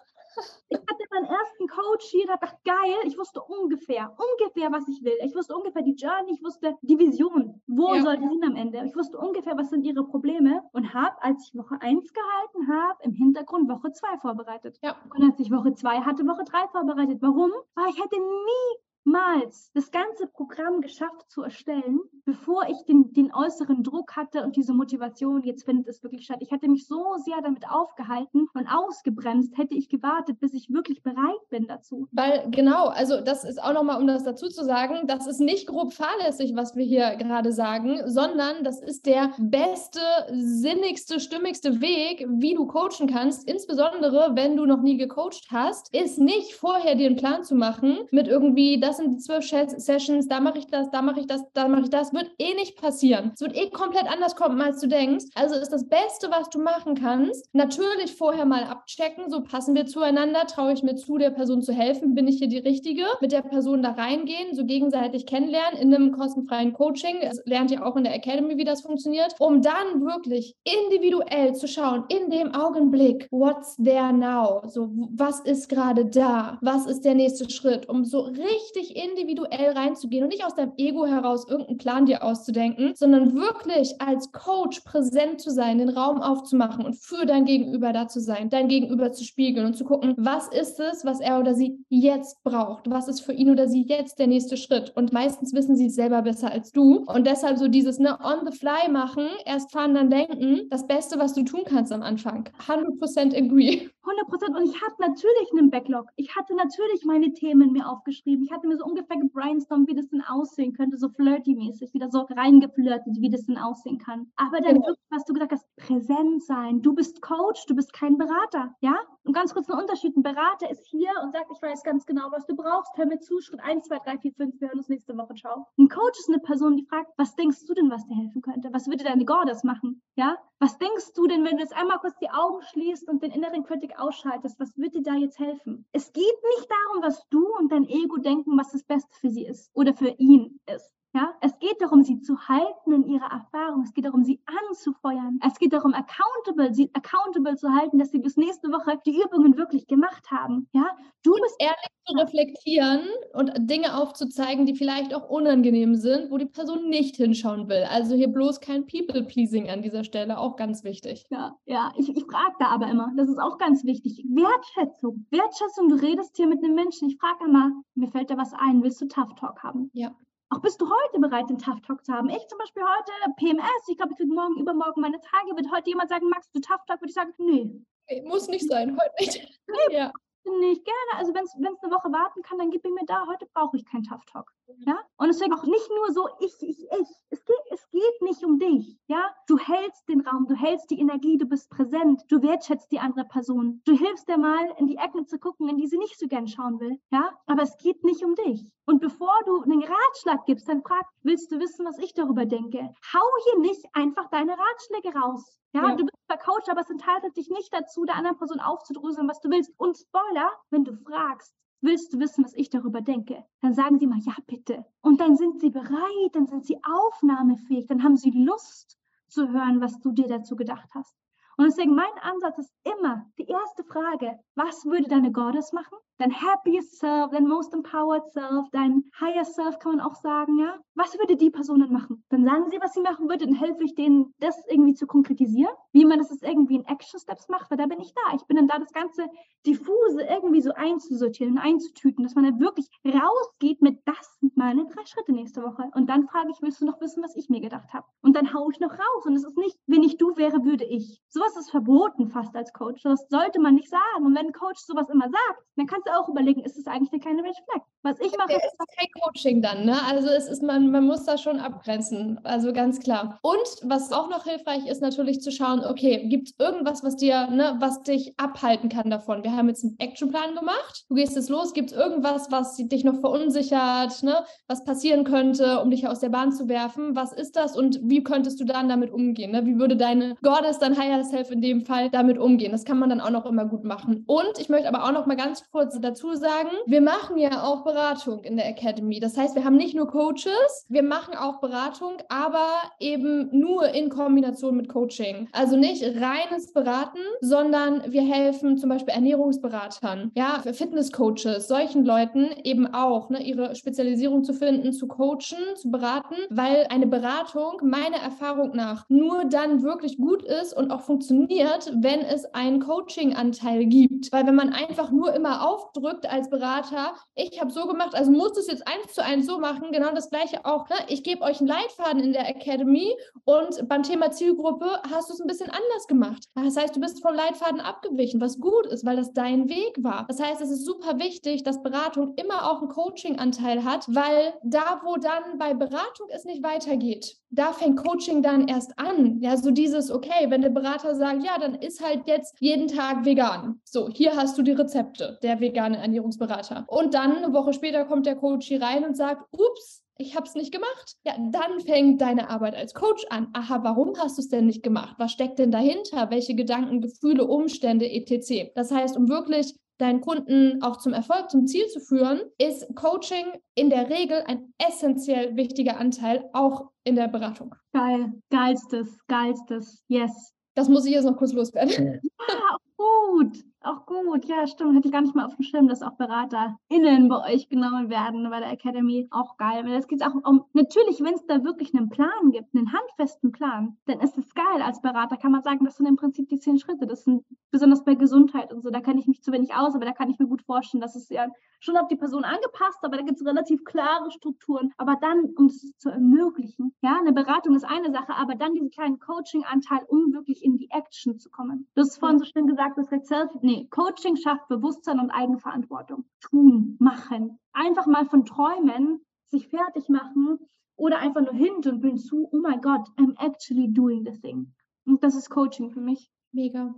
Ich hatte meinen ersten Coach hier, da dachte geil, ich wusste ungefähr, ungefähr, was ich will. Ich wusste ungefähr die Journey, ich wusste die Vision. Wo ja. soll die hin am Ende? Ich wusste ungefähr, was sind ihre Probleme und habe, als ich Woche 1 gehalten habe, im Hintergrund Woche 2 vorbereitet. Ja. Und als ich Woche 2 hatte, Woche 3 vorbereitet. Warum? Weil ich hätte nie niemals das ganze Programm geschafft zu erstellen, bevor ich den, den äußeren Druck hatte und diese Motivation, jetzt findet es wirklich statt. Ich hätte mich so sehr damit aufgehalten und ausgebremst, hätte ich gewartet, bis ich wirklich bereit bin dazu. Weil genau, also das ist auch nochmal, um das dazu zu sagen, das ist nicht grob fahrlässig, was wir hier gerade sagen, sondern das ist der beste, sinnigste, stimmigste Weg, wie du coachen kannst, insbesondere wenn du noch nie gecoacht hast, ist nicht vorher dir einen Plan zu machen mit irgendwie, das sind die zwölf Sessions, da mache ich das, da mache ich das, da mache ich das, wird eh nicht passieren. Es wird eh komplett anders kommen, als du denkst. Also ist das Beste, was du machen kannst, natürlich vorher mal abchecken, so passen wir zueinander, traue ich mir zu, der Person zu helfen, bin ich hier die Richtige, mit der Person da reingehen, so gegenseitig kennenlernen in einem kostenfreien Coaching. Es lernt ihr auch in der Academy, wie das funktioniert, um dann wirklich individuell zu schauen, in dem Augenblick, what's there now? So, was ist gerade da? Was ist der nächste Schritt? Um so richtig wirklich individuell reinzugehen und nicht aus deinem Ego heraus irgendeinen Plan dir auszudenken, sondern wirklich als Coach präsent zu sein, den Raum aufzumachen und für dein Gegenüber da zu sein, dein Gegenüber zu spiegeln und zu gucken, was ist es, was er oder sie jetzt braucht? Was ist für ihn oder sie jetzt der nächste Schritt? Und meistens wissen sie es selber besser als du. Und deshalb so dieses ne, on the fly machen, erst fahren, dann denken, das Beste, was du tun kannst am Anfang. 100% agree. 100 Prozent. Und ich hatte natürlich einen Backlog. Ich hatte natürlich meine Themen mir aufgeschrieben. Ich hatte mir so ungefähr gebrainstormt, wie das denn aussehen könnte, so flirty-mäßig, wieder so reingeflirtet, wie das denn aussehen kann. Aber dann genau. wirklich, was du gesagt hast, präsent sein. Du bist Coach, du bist kein Berater. Ja? Und ganz kurz ein Unterschied. Ein Berater ist hier und sagt, ich weiß ganz genau, was du brauchst. Hör mir zu, Schritt 1, 2, 3, 4, 5. Wir hören uns nächste Woche. Ciao. Ein Coach ist eine Person, die fragt, was denkst du denn, was dir helfen könnte? Was würde deine Goddess machen? Ja? Was denkst du denn, wenn du jetzt einmal kurz die Augen schließt und den inneren Kritik ausschaltest? Was würde dir da jetzt helfen? Es geht nicht darum, was du und dein Ego denken, was das Beste für sie ist oder für ihn ist. Ja, es geht darum, sie zu halten in ihrer Erfahrung. Es geht darum, sie anzufeuern. Es geht darum, accountable, sie accountable zu halten, dass sie bis nächste Woche die Übungen wirklich gemacht haben. Ja, du bist ehrlich zu reflektieren und Dinge aufzuzeigen, die vielleicht auch unangenehm sind, wo die Person nicht hinschauen will. Also hier bloß kein People-Pleasing an dieser Stelle, auch ganz wichtig. Ja, ja, ich, ich frage da aber immer, das ist auch ganz wichtig. Wertschätzung. Wertschätzung, du redest hier mit einem Menschen. Ich frage immer, mir fällt da was ein, willst du Tough Talk haben? Ja. Auch bist du heute bereit, den Tough Talk zu haben? Ich zum Beispiel heute PMS, ich glaube, ich kriege morgen, übermorgen meine Tage. Wird heute jemand sagen, magst du Tough Talk? Würde ich sagen, nee. Muss nicht sein, heute nicht. Nee, ja nicht gerne. Also wenn es eine Woche warten kann, dann gib mir da. Heute brauche ich keinen Tough Talk. Mhm. Ja? Und deswegen auch nicht nur so ich, ich, ich. Es geht, es geht nicht um dich. Ja? Du hältst den Raum, du hältst die Energie, du bist präsent, du wertschätzt die andere Person. Du hilfst dir mal, in die Ecken zu gucken, in die sie nicht so gern schauen will. Ja? Aber es geht nicht um dich. Und bevor du einen Ratschlag gibst, dann frag, willst du wissen, was ich darüber denke? Hau hier nicht einfach deine Ratschläge raus. Ja, ja. du Coach, aber es enthaltet dich nicht dazu, der anderen Person aufzudröseln, was du willst. Und Spoiler, wenn du fragst, willst du wissen, was ich darüber denke? Dann sagen sie mal, ja, bitte. Und dann sind sie bereit, dann sind sie aufnahmefähig, dann haben sie Lust zu hören, was du dir dazu gedacht hast. Und deswegen mein Ansatz ist immer die erste Frage, was würde deine Goddess machen? Dein happiest self, dein most empowered self, dein higher self kann man auch sagen, ja? Was würde die Person dann machen? Dann sagen sie, was sie machen würde, dann helfe ich denen, das irgendwie zu konkretisieren, wie man das jetzt irgendwie in Action Steps macht, weil da bin ich da. Ich bin dann da, das ganze diffuse irgendwie so einzusortieren, einzutüten, dass man dann wirklich rausgeht mit das sind meine drei Schritte nächste Woche. Und dann frage ich, willst du noch wissen, was ich mir gedacht habe? Und dann haue ich noch raus. Und es ist nicht, wenn ich du wäre, würde ich. Sowas ist verboten fast als Coach. Das sollte man nicht sagen. Und wenn ein Coach sowas immer sagt, dann kannst du auch überlegen, ist es eigentlich eine kleine Red Flag? Was ich mache, ist kein Coaching dann, ne? Also es ist man, man muss da schon abgrenzen. Also ganz klar. Und was auch noch hilfreich ist, natürlich zu schauen, okay, gibt es irgendwas, was dir, ne, was dich abhalten kann davon? Wir haben jetzt einen Actionplan gemacht. Du gehst jetzt los, gibt es irgendwas, was dich noch verunsichert, ne, was passieren könnte, um dich aus der Bahn zu werfen? Was ist das und wie könntest du dann damit umgehen? Ne? Wie würde deine Goddess, dein Higher Self in dem Fall damit umgehen? Das kann man dann auch noch immer gut machen. Und ich möchte aber auch noch mal ganz kurz dazu sagen, wir machen ja auch Beratung in der Academy. Das heißt, wir haben nicht nur Coaches, wir machen auch Beratung, aber eben nur in Kombination mit Coaching. Also nicht reines Beraten, sondern wir helfen zum Beispiel Ernährungsberatern, ja, Fitnesscoaches, solchen Leuten eben auch, ne, ihre Spezialisierung zu finden, zu coachen, zu beraten, weil eine Beratung meiner Erfahrung nach nur dann wirklich gut ist und auch funktioniert, wenn es einen Coaching-Anteil gibt. Weil wenn man einfach nur immer aufdrückt als Berater, ich habe so gemacht, also muss es jetzt eins zu eins so machen, genau das gleiche auch. Ne? Ich gebe euch einen Leitfaden in der Academy und beim Thema Zielgruppe hast du es ein bisschen anders gemacht. Das heißt, du bist vom Leitfaden abgewichen, was gut ist, weil das dein Weg war. Das heißt, es ist super wichtig, dass Beratung immer auch einen Coaching-Anteil hat, weil da, wo dann bei Beratung es nicht weitergeht, da fängt Coaching dann erst an. Ja, so dieses, okay, wenn der Berater sagt, ja, dann ist halt jetzt jeden Tag vegan. So, hier hast du die Rezepte, der vegane Ernährungsberater. Und dann eine Woche später kommt der Coach hier rein und sagt, ups, ich habe es nicht gemacht. Ja, dann fängt deine Arbeit als Coach an. Aha, warum hast du es denn nicht gemacht? Was steckt denn dahinter? Welche Gedanken, Gefühle, Umstände, etc. Das heißt, um wirklich deinen Kunden auch zum Erfolg, zum Ziel zu führen, ist Coaching in der Regel ein essentiell wichtiger Anteil, auch in der Beratung. Geil, geilstes, geilstes, yes. Das muss ich jetzt noch kurz loswerden. Ja, gut. Auch gut, ja, stimmt. Hätte ich gar nicht mal auf dem Schirm, dass auch BeraterInnen bei euch genommen werden bei der Academy. Auch geil. Weil das geht auch um, natürlich, wenn es da wirklich einen Plan gibt, einen handfesten Plan, dann ist es geil. Als Berater kann man sagen, das sind im Prinzip die zehn Schritte. Das sind besonders bei Gesundheit und so, da kenne ich mich zu wenig aus, aber da kann ich mir gut vorstellen, dass es ja schon auf die Person angepasst, aber da gibt es relativ klare Strukturen. Aber dann, um es zu ermöglichen, ja, eine Beratung ist eine Sache, aber dann diesen kleinen Coaching-Anteil, um wirklich in die Action zu kommen. Du hast vorhin so schön gesagt, das Self, nee, Coaching schafft Bewusstsein und Eigenverantwortung. Tun, machen. Einfach mal von träumen, sich fertig machen oder einfach nur hinten zu, oh my God, I'm actually doing the thing. Und das ist Coaching für mich. Mega.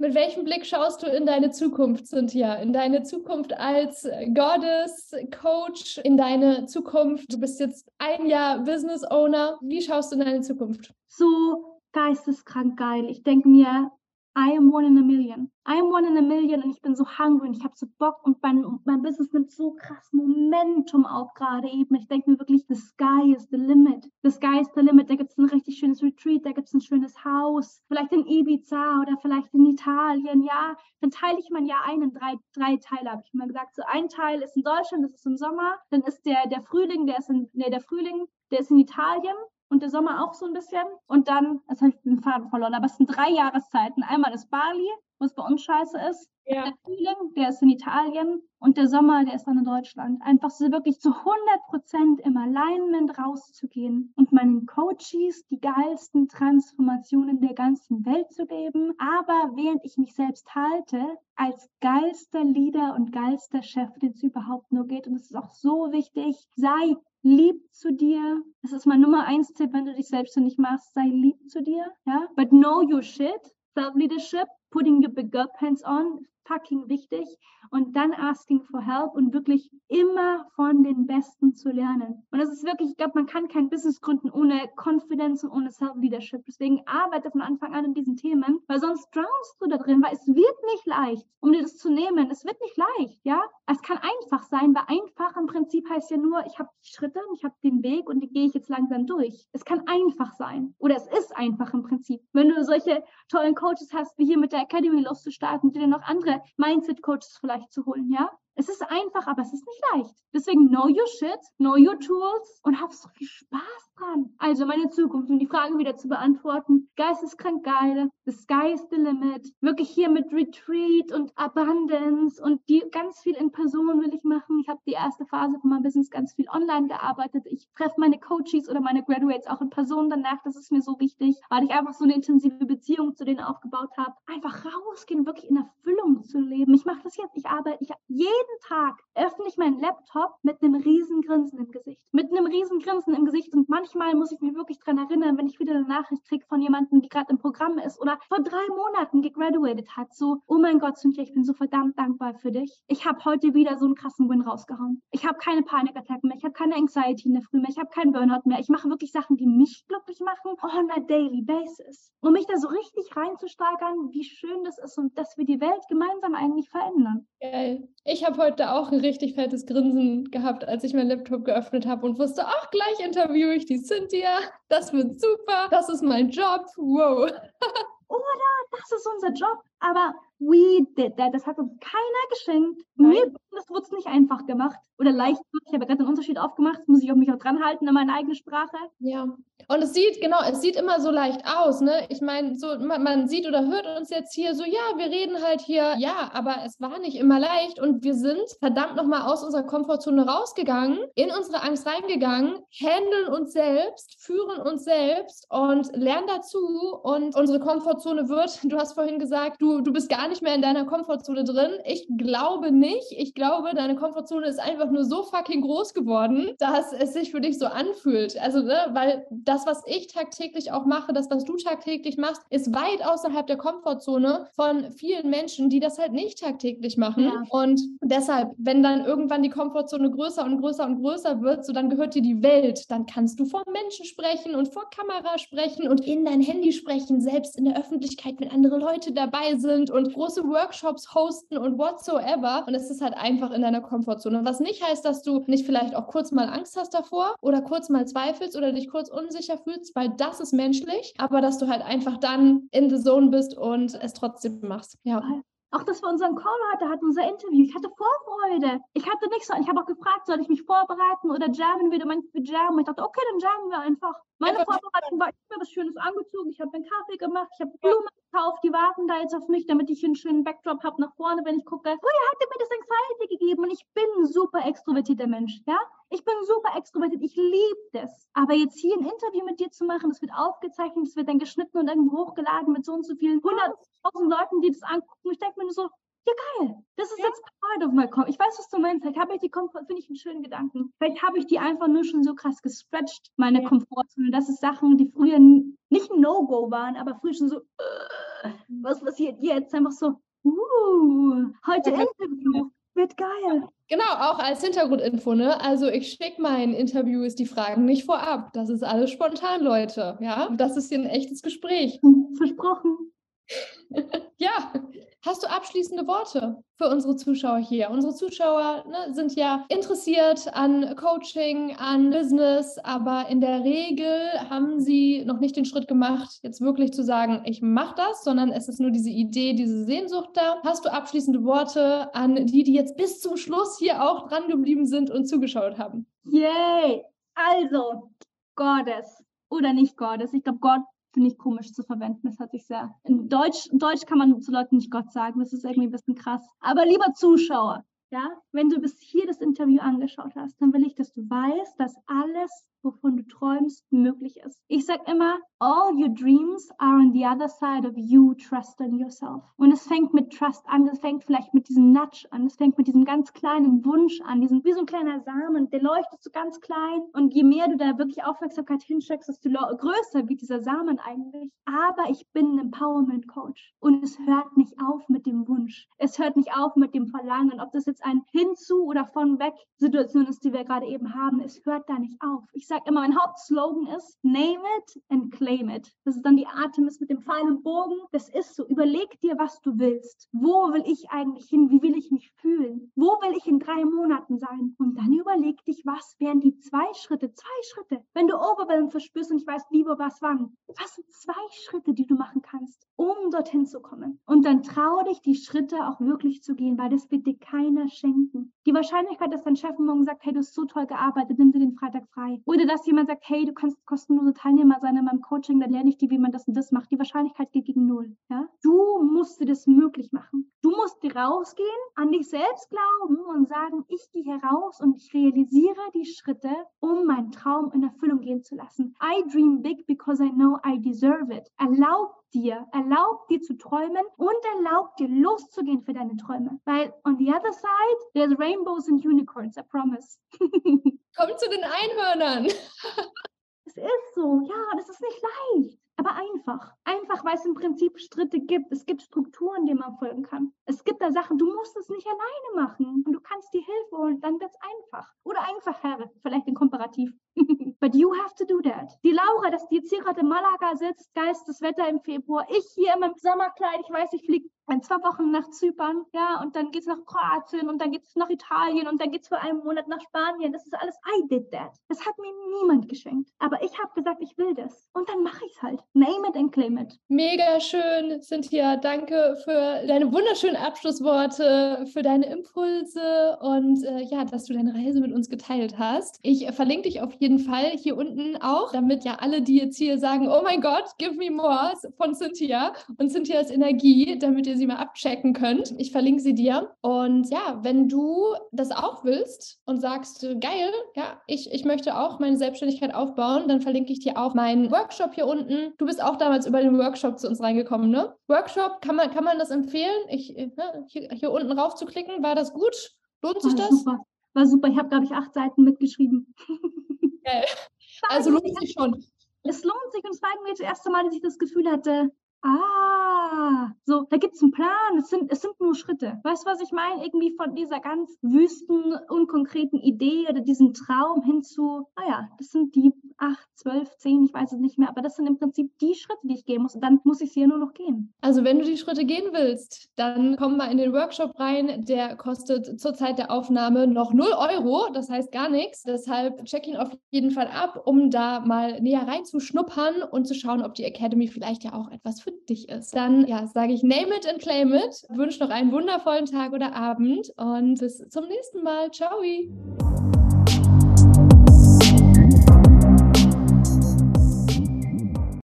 Mit welchem Blick schaust du in deine Zukunft, Cynthia? In deine Zukunft als Goddess, Coach, in deine Zukunft. Du bist jetzt ein Jahr Business Owner. Wie schaust du in deine Zukunft? So geisteskrank geil. Ich denke mir, I am one in a million. I am one in a million und ich bin so hungry und ich habe so Bock und mein, mein Business nimmt so krass Momentum auf gerade eben. Ich denke mir wirklich, the sky is the limit. The sky is the limit. Da gibt es ein richtig schönes Retreat, da gibt es ein schönes Haus, vielleicht in Ibiza oder vielleicht in Italien. Ja, dann teile ich mein Jahr ein in drei, drei Teile, habe ich mal gesagt. So ein Teil ist in Deutschland, das ist im Sommer. Dann ist der, der Frühling, der ist in, nee, der Frühling, der ist in Italien und der Sommer auch so ein bisschen. Und dann, das habe ich den Faden verloren, aber es sind drei Jahreszeiten. Einmal ist Bali, wo es bei uns scheiße ist. Ja. Der Frühling, der ist in Italien und der Sommer, der ist dann in Deutschland. Einfach so wirklich zu 100 Prozent im Alignment rauszugehen und meinen Coaches die geilsten Transformationen der ganzen Welt zu geben. Aber während ich mich selbst halte, als geilster Leader und geilster Chef, den es überhaupt nur geht. Und es ist auch so wichtig, sei lieb zu dir. Das ist mein Nummer eins Tipp, wenn du dich selbstständig machst, sei lieb zu dir. Ja? But know your shit. Self-Leadership, putting your big girl pants on, fucking wichtig. Und dann asking for help und wirklich immer von den Besten zu lernen. Und das ist wirklich, ich glaube, man kann kein Business gründen ohne Confidence und ohne Self-Leadership. Deswegen arbeite von Anfang an in diesen Themen, weil sonst drownst du da drin, weil es wird nicht leicht, um dir das zu nehmen. Es wird nicht leicht, ja. Es kann einfach sein, weil einfach im Prinzip heißt ja nur, ich habe die Schritte, ich habe den Weg und die gehe ich jetzt langsam durch. Es kann einfach sein. Oder es ist einfach im Prinzip. Wenn du solche tollen Coaches hast, wie hier mit der Academy loszustarten, die dir noch andere Mindset-Coaches vielleicht zu holen, ja? Es ist einfach, aber es ist nicht leicht. Deswegen know your shit, know your tools und hab so viel Spaß dran. Also meine Zukunft, um die Fragen wieder zu beantworten. Geisteskrank geil. The sky is the limit. Wirklich hier mit Retreat und Abundance und die ganz viel in Person will ich machen. Ich habe die erste Phase von meinem Business ganz viel online gearbeitet. Ich treffe meine Coaches oder meine Graduates auch in Person danach. Das ist mir so wichtig, weil ich einfach so eine intensive Beziehung zu denen aufgebaut habe. Einfach rausgehen, wirklich in Erfüllung zu leben. Ich mache das jetzt. Ich arbeite ich, jeden jeden Tag öffne ich meinen Laptop mit einem riesen Grinsen im Gesicht. Mit einem riesen Grinsen im Gesicht. Und manchmal muss ich mich wirklich daran erinnern, wenn ich wieder eine Nachricht kriege von jemandem, die gerade im Programm ist oder vor drei Monaten gegraduated hat. So, oh mein Gott, Cynthia, ich bin so verdammt dankbar für dich. Ich habe heute wieder so einen krassen Win rausgehauen. Ich habe keine Panikattacken mehr. Ich habe keine Anxiety in der Früh mehr. Ich habe keinen Burnout mehr. Ich mache wirklich Sachen, die mich glücklich machen on a daily basis. Um mich da so richtig reinzusteigern, wie schön das ist und dass wir die Welt gemeinsam eigentlich verändern. Geil. Ich habe heute auch ein richtig fettes Grinsen gehabt, als ich meinen Laptop geöffnet habe und wusste, ach, gleich interviewe ich die Cynthia. Das wird super. Das ist mein Job. Wow. Oder das ist unser Job. Aber we did that. Das hat uns keiner geschenkt. Nein. Mir das wurde es nicht einfach gemacht oder leicht. Ich habe gerade den Unterschied aufgemacht. Muss ich auch mich auch dran halten in meine eigene Sprache. Ja. Und es sieht, genau, es sieht immer so leicht aus, ne? Ich meine, so, man, man, sieht oder hört uns jetzt hier so, ja, wir reden halt hier, ja, aber es war nicht immer leicht und wir sind verdammt nochmal aus unserer Komfortzone rausgegangen, in unsere Angst reingegangen, handeln uns selbst, führen uns selbst und lernen dazu und unsere Komfortzone wird, du hast vorhin gesagt, du, du bist gar nicht mehr in deiner Komfortzone drin. Ich glaube nicht. Ich glaube, deine Komfortzone ist einfach nur so fucking groß geworden, dass es sich für dich so anfühlt. Also, ne, weil das, was ich tagtäglich auch mache, das, was du tagtäglich machst, ist weit außerhalb der Komfortzone von vielen Menschen, die das halt nicht tagtäglich machen. Ja. Und deshalb, wenn dann irgendwann die Komfortzone größer und größer und größer wird, so dann gehört dir die Welt. Dann kannst du vor Menschen sprechen und vor Kamera sprechen und in dein Handy sprechen, selbst in der Öffentlichkeit, wenn andere Leute dabei sind und große Workshops hosten und whatsoever. Und es ist halt einfach in deiner Komfortzone. Was nicht heißt, dass du nicht vielleicht auch kurz mal Angst hast davor oder kurz mal zweifelst oder dich kurz unsicher fühlst, weil das ist menschlich, aber dass du halt einfach dann in the zone bist und es trotzdem machst. Ja. Auch dass wir unseren Call heute hatten, unser Interview. Ich hatte Vorfreude. Ich hatte nichts. Ich habe auch gefragt, soll ich mich vorbereiten oder jammen? Wieder manche jammen. Ich dachte, okay, dann jammen wir einfach. Meine Vorbereitung war, ich habe mir was Schönes angezogen. Ich habe einen Kaffee gemacht. Ich habe Blumen gekauft. Die warten da jetzt auf mich, damit ich einen schönen Backdrop habe nach vorne, wenn ich gucke. Früher hat er mir das Anxiety gegeben und ich bin ein super extrovertierter Mensch. Ja? Ich bin super extrovertiert. Ich liebe das. Aber jetzt hier ein Interview mit dir zu machen, das wird aufgezeichnet, das wird dann geschnitten und irgendwo hochgeladen mit so und so vielen hunderttausend Leuten, die das angucken. Ich denke mir nur so, ja geil, das ist ja. jetzt part of my. Ich weiß, was du meinst. Vielleicht habe ich die Komfort, finde ich einen schönen Gedanken. Vielleicht habe ich die einfach nur schon so krass gestretched, meine ja. Komfortzone. Das ist Sachen, die früher nicht ein No-Go waren, aber früher schon so, uh, was passiert jetzt? Einfach so, uh, heute ja. Interview. Wird geil. Genau, auch als Hintergrundinfo, ne? Also ich schicke meinen Interviews die Fragen nicht vorab. Das ist alles spontan, Leute. Ja, das ist hier ein echtes Gespräch. Versprochen. ja, hast du abschließende Worte für unsere Zuschauer hier? Unsere Zuschauer ne, sind ja interessiert an Coaching, an Business, aber in der Regel haben sie noch nicht den Schritt gemacht, jetzt wirklich zu sagen, ich mache das, sondern es ist nur diese Idee, diese Sehnsucht da. Hast du abschließende Worte an die, die jetzt bis zum Schluss hier auch dran geblieben sind und zugeschaut haben? Yay! Also, Gottes oder nicht Gottes. Ich glaube, Gott finde ich komisch zu verwenden. Das hat sich sehr. In Deutsch, in Deutsch kann man zu Leuten nicht Gott sagen. Das ist irgendwie ein bisschen krass. Aber lieber Zuschauer, ja, wenn du bis hier das Interview angeschaut hast, dann will ich, dass du weißt, dass alles wovon du träumst, möglich ist. Ich sage immer, all your dreams are on the other side of you trusting yourself. Und es fängt mit Trust an, es fängt vielleicht mit diesem Nudge an, es fängt mit diesem ganz kleinen Wunsch an, diesem, wie so ein kleiner Samen, der leuchtet so ganz klein. Und je mehr du da wirklich Aufmerksamkeit hinsteckst, desto größer wird dieser Samen eigentlich. Aber ich bin ein Empowerment Coach und es hört nicht auf mit dem Wunsch. Es hört nicht auf mit dem Verlangen. Ob das jetzt ein Hinzu oder von weg Situation ist, die wir gerade eben haben, es hört da nicht auf. Ich sage immer, mein Hauptslogan ist Name it and claim it. Das ist dann die Artemis mit dem Pfeil und Bogen. Das ist so. Überleg dir, was du willst. Wo will ich eigentlich hin? Wie will ich mich fühlen? Wo will ich in drei Monaten sein? Und dann überleg dich, was wären die zwei Schritte? Zwei Schritte. Wenn du Overwhelm verspürst und ich weiß, wo, was, wann. Was sind zwei Schritte, die du machen kannst, um dorthin zu kommen? Und dann trau dich, die Schritte auch wirklich zu gehen, weil das wird dir keiner schenken. Die Wahrscheinlichkeit, dass dein Chef morgen sagt, hey, du hast so toll gearbeitet, nimm dir den Freitag frei. Oder dass jemand sagt, hey, du kannst kostenlose Teilnehmer sein in meinem Coaching, dann lerne ich dir, wie man das und das macht. Die Wahrscheinlichkeit geht gegen null. Ja? Du musst dir das möglich machen. Du Du musst rausgehen, an dich selbst glauben und sagen, ich gehe heraus und ich realisiere die Schritte, um meinen Traum in Erfüllung gehen zu lassen. I dream big because I know I deserve it. Erlaub dir, erlaub dir zu träumen und erlaub dir loszugehen für deine Träume. Weil on the other side, there's rainbows and unicorns, I promise. Komm zu den Einhörnern. es ist so, ja, das ist nicht leicht aber einfach. Einfach, weil es im Prinzip Schritte gibt. Es gibt Strukturen, denen man folgen kann. Es gibt da Sachen, du musst es nicht alleine machen und du kannst die Hilfe holen, dann wird es einfach. Oder einfacher, vielleicht in Komparativ. But you have to do that. Die Laura, dass die jetzt hier gerade in Malaga sitzt, geistes Wetter im Februar, ich hier in meinem Sommerkleid, ich weiß, ich fliege in zwei Wochen nach Zypern, ja, und dann geht es nach Kroatien und dann geht es nach Italien und dann geht es für einen Monat nach Spanien. Das ist alles, I did that. Das hat mir niemand geschenkt. Aber ich habe gesagt, ich will das. Und dann mache ich es halt. Name it and claim it. Mega schön, Cynthia. Danke für deine wunderschönen Abschlussworte, für deine Impulse und äh, ja, dass du deine Reise mit uns geteilt hast. Ich verlinke dich auf jeden Fall hier unten auch, damit ja alle, die jetzt hier sagen, oh mein Gott, give me more von Cynthia und Cynthias Energie, damit ihr sie mal abchecken könnt. Ich verlinke sie dir. Und ja, wenn du das auch willst und sagst, geil, ja, ich, ich möchte auch meine Selbstständigkeit aufbauen, dann verlinke ich dir auch meinen Workshop hier unten. Du bist auch damals über den Workshop zu uns reingekommen, ne? Workshop, kann man, kann man das empfehlen? Ich, ne, hier, hier unten rauf zu klicken, war das gut? Lohnt sich war das? Super. War super. Ich habe, glaube ich, acht Seiten mitgeschrieben. Okay. Also lohnt sich schon. Es lohnt sich und es war irgendwie das erste Mal, dass ich das Gefühl hatte, Ah, so, da gibt es einen Plan. Es sind, es sind nur Schritte. Weißt du, was ich meine? Irgendwie von dieser ganz wüsten, unkonkreten Idee oder diesem Traum hin zu, naja, das sind die acht, zwölf, zehn, ich weiß es nicht mehr, aber das sind im Prinzip die Schritte, die ich gehen muss. Und dann muss ich sie ja nur noch gehen. Also, wenn du die Schritte gehen willst, dann komm mal in den Workshop rein. Der kostet zur Zeit der Aufnahme noch 0 Euro. Das heißt gar nichts. Deshalb check ihn auf jeden Fall ab, um da mal näher reinzuschnuppern und zu schauen, ob die Academy vielleicht ja auch etwas für dich ist. Dann ja, sage ich name it and claim it. Wünsche noch einen wundervollen Tag oder Abend und bis zum nächsten Mal. Ciao.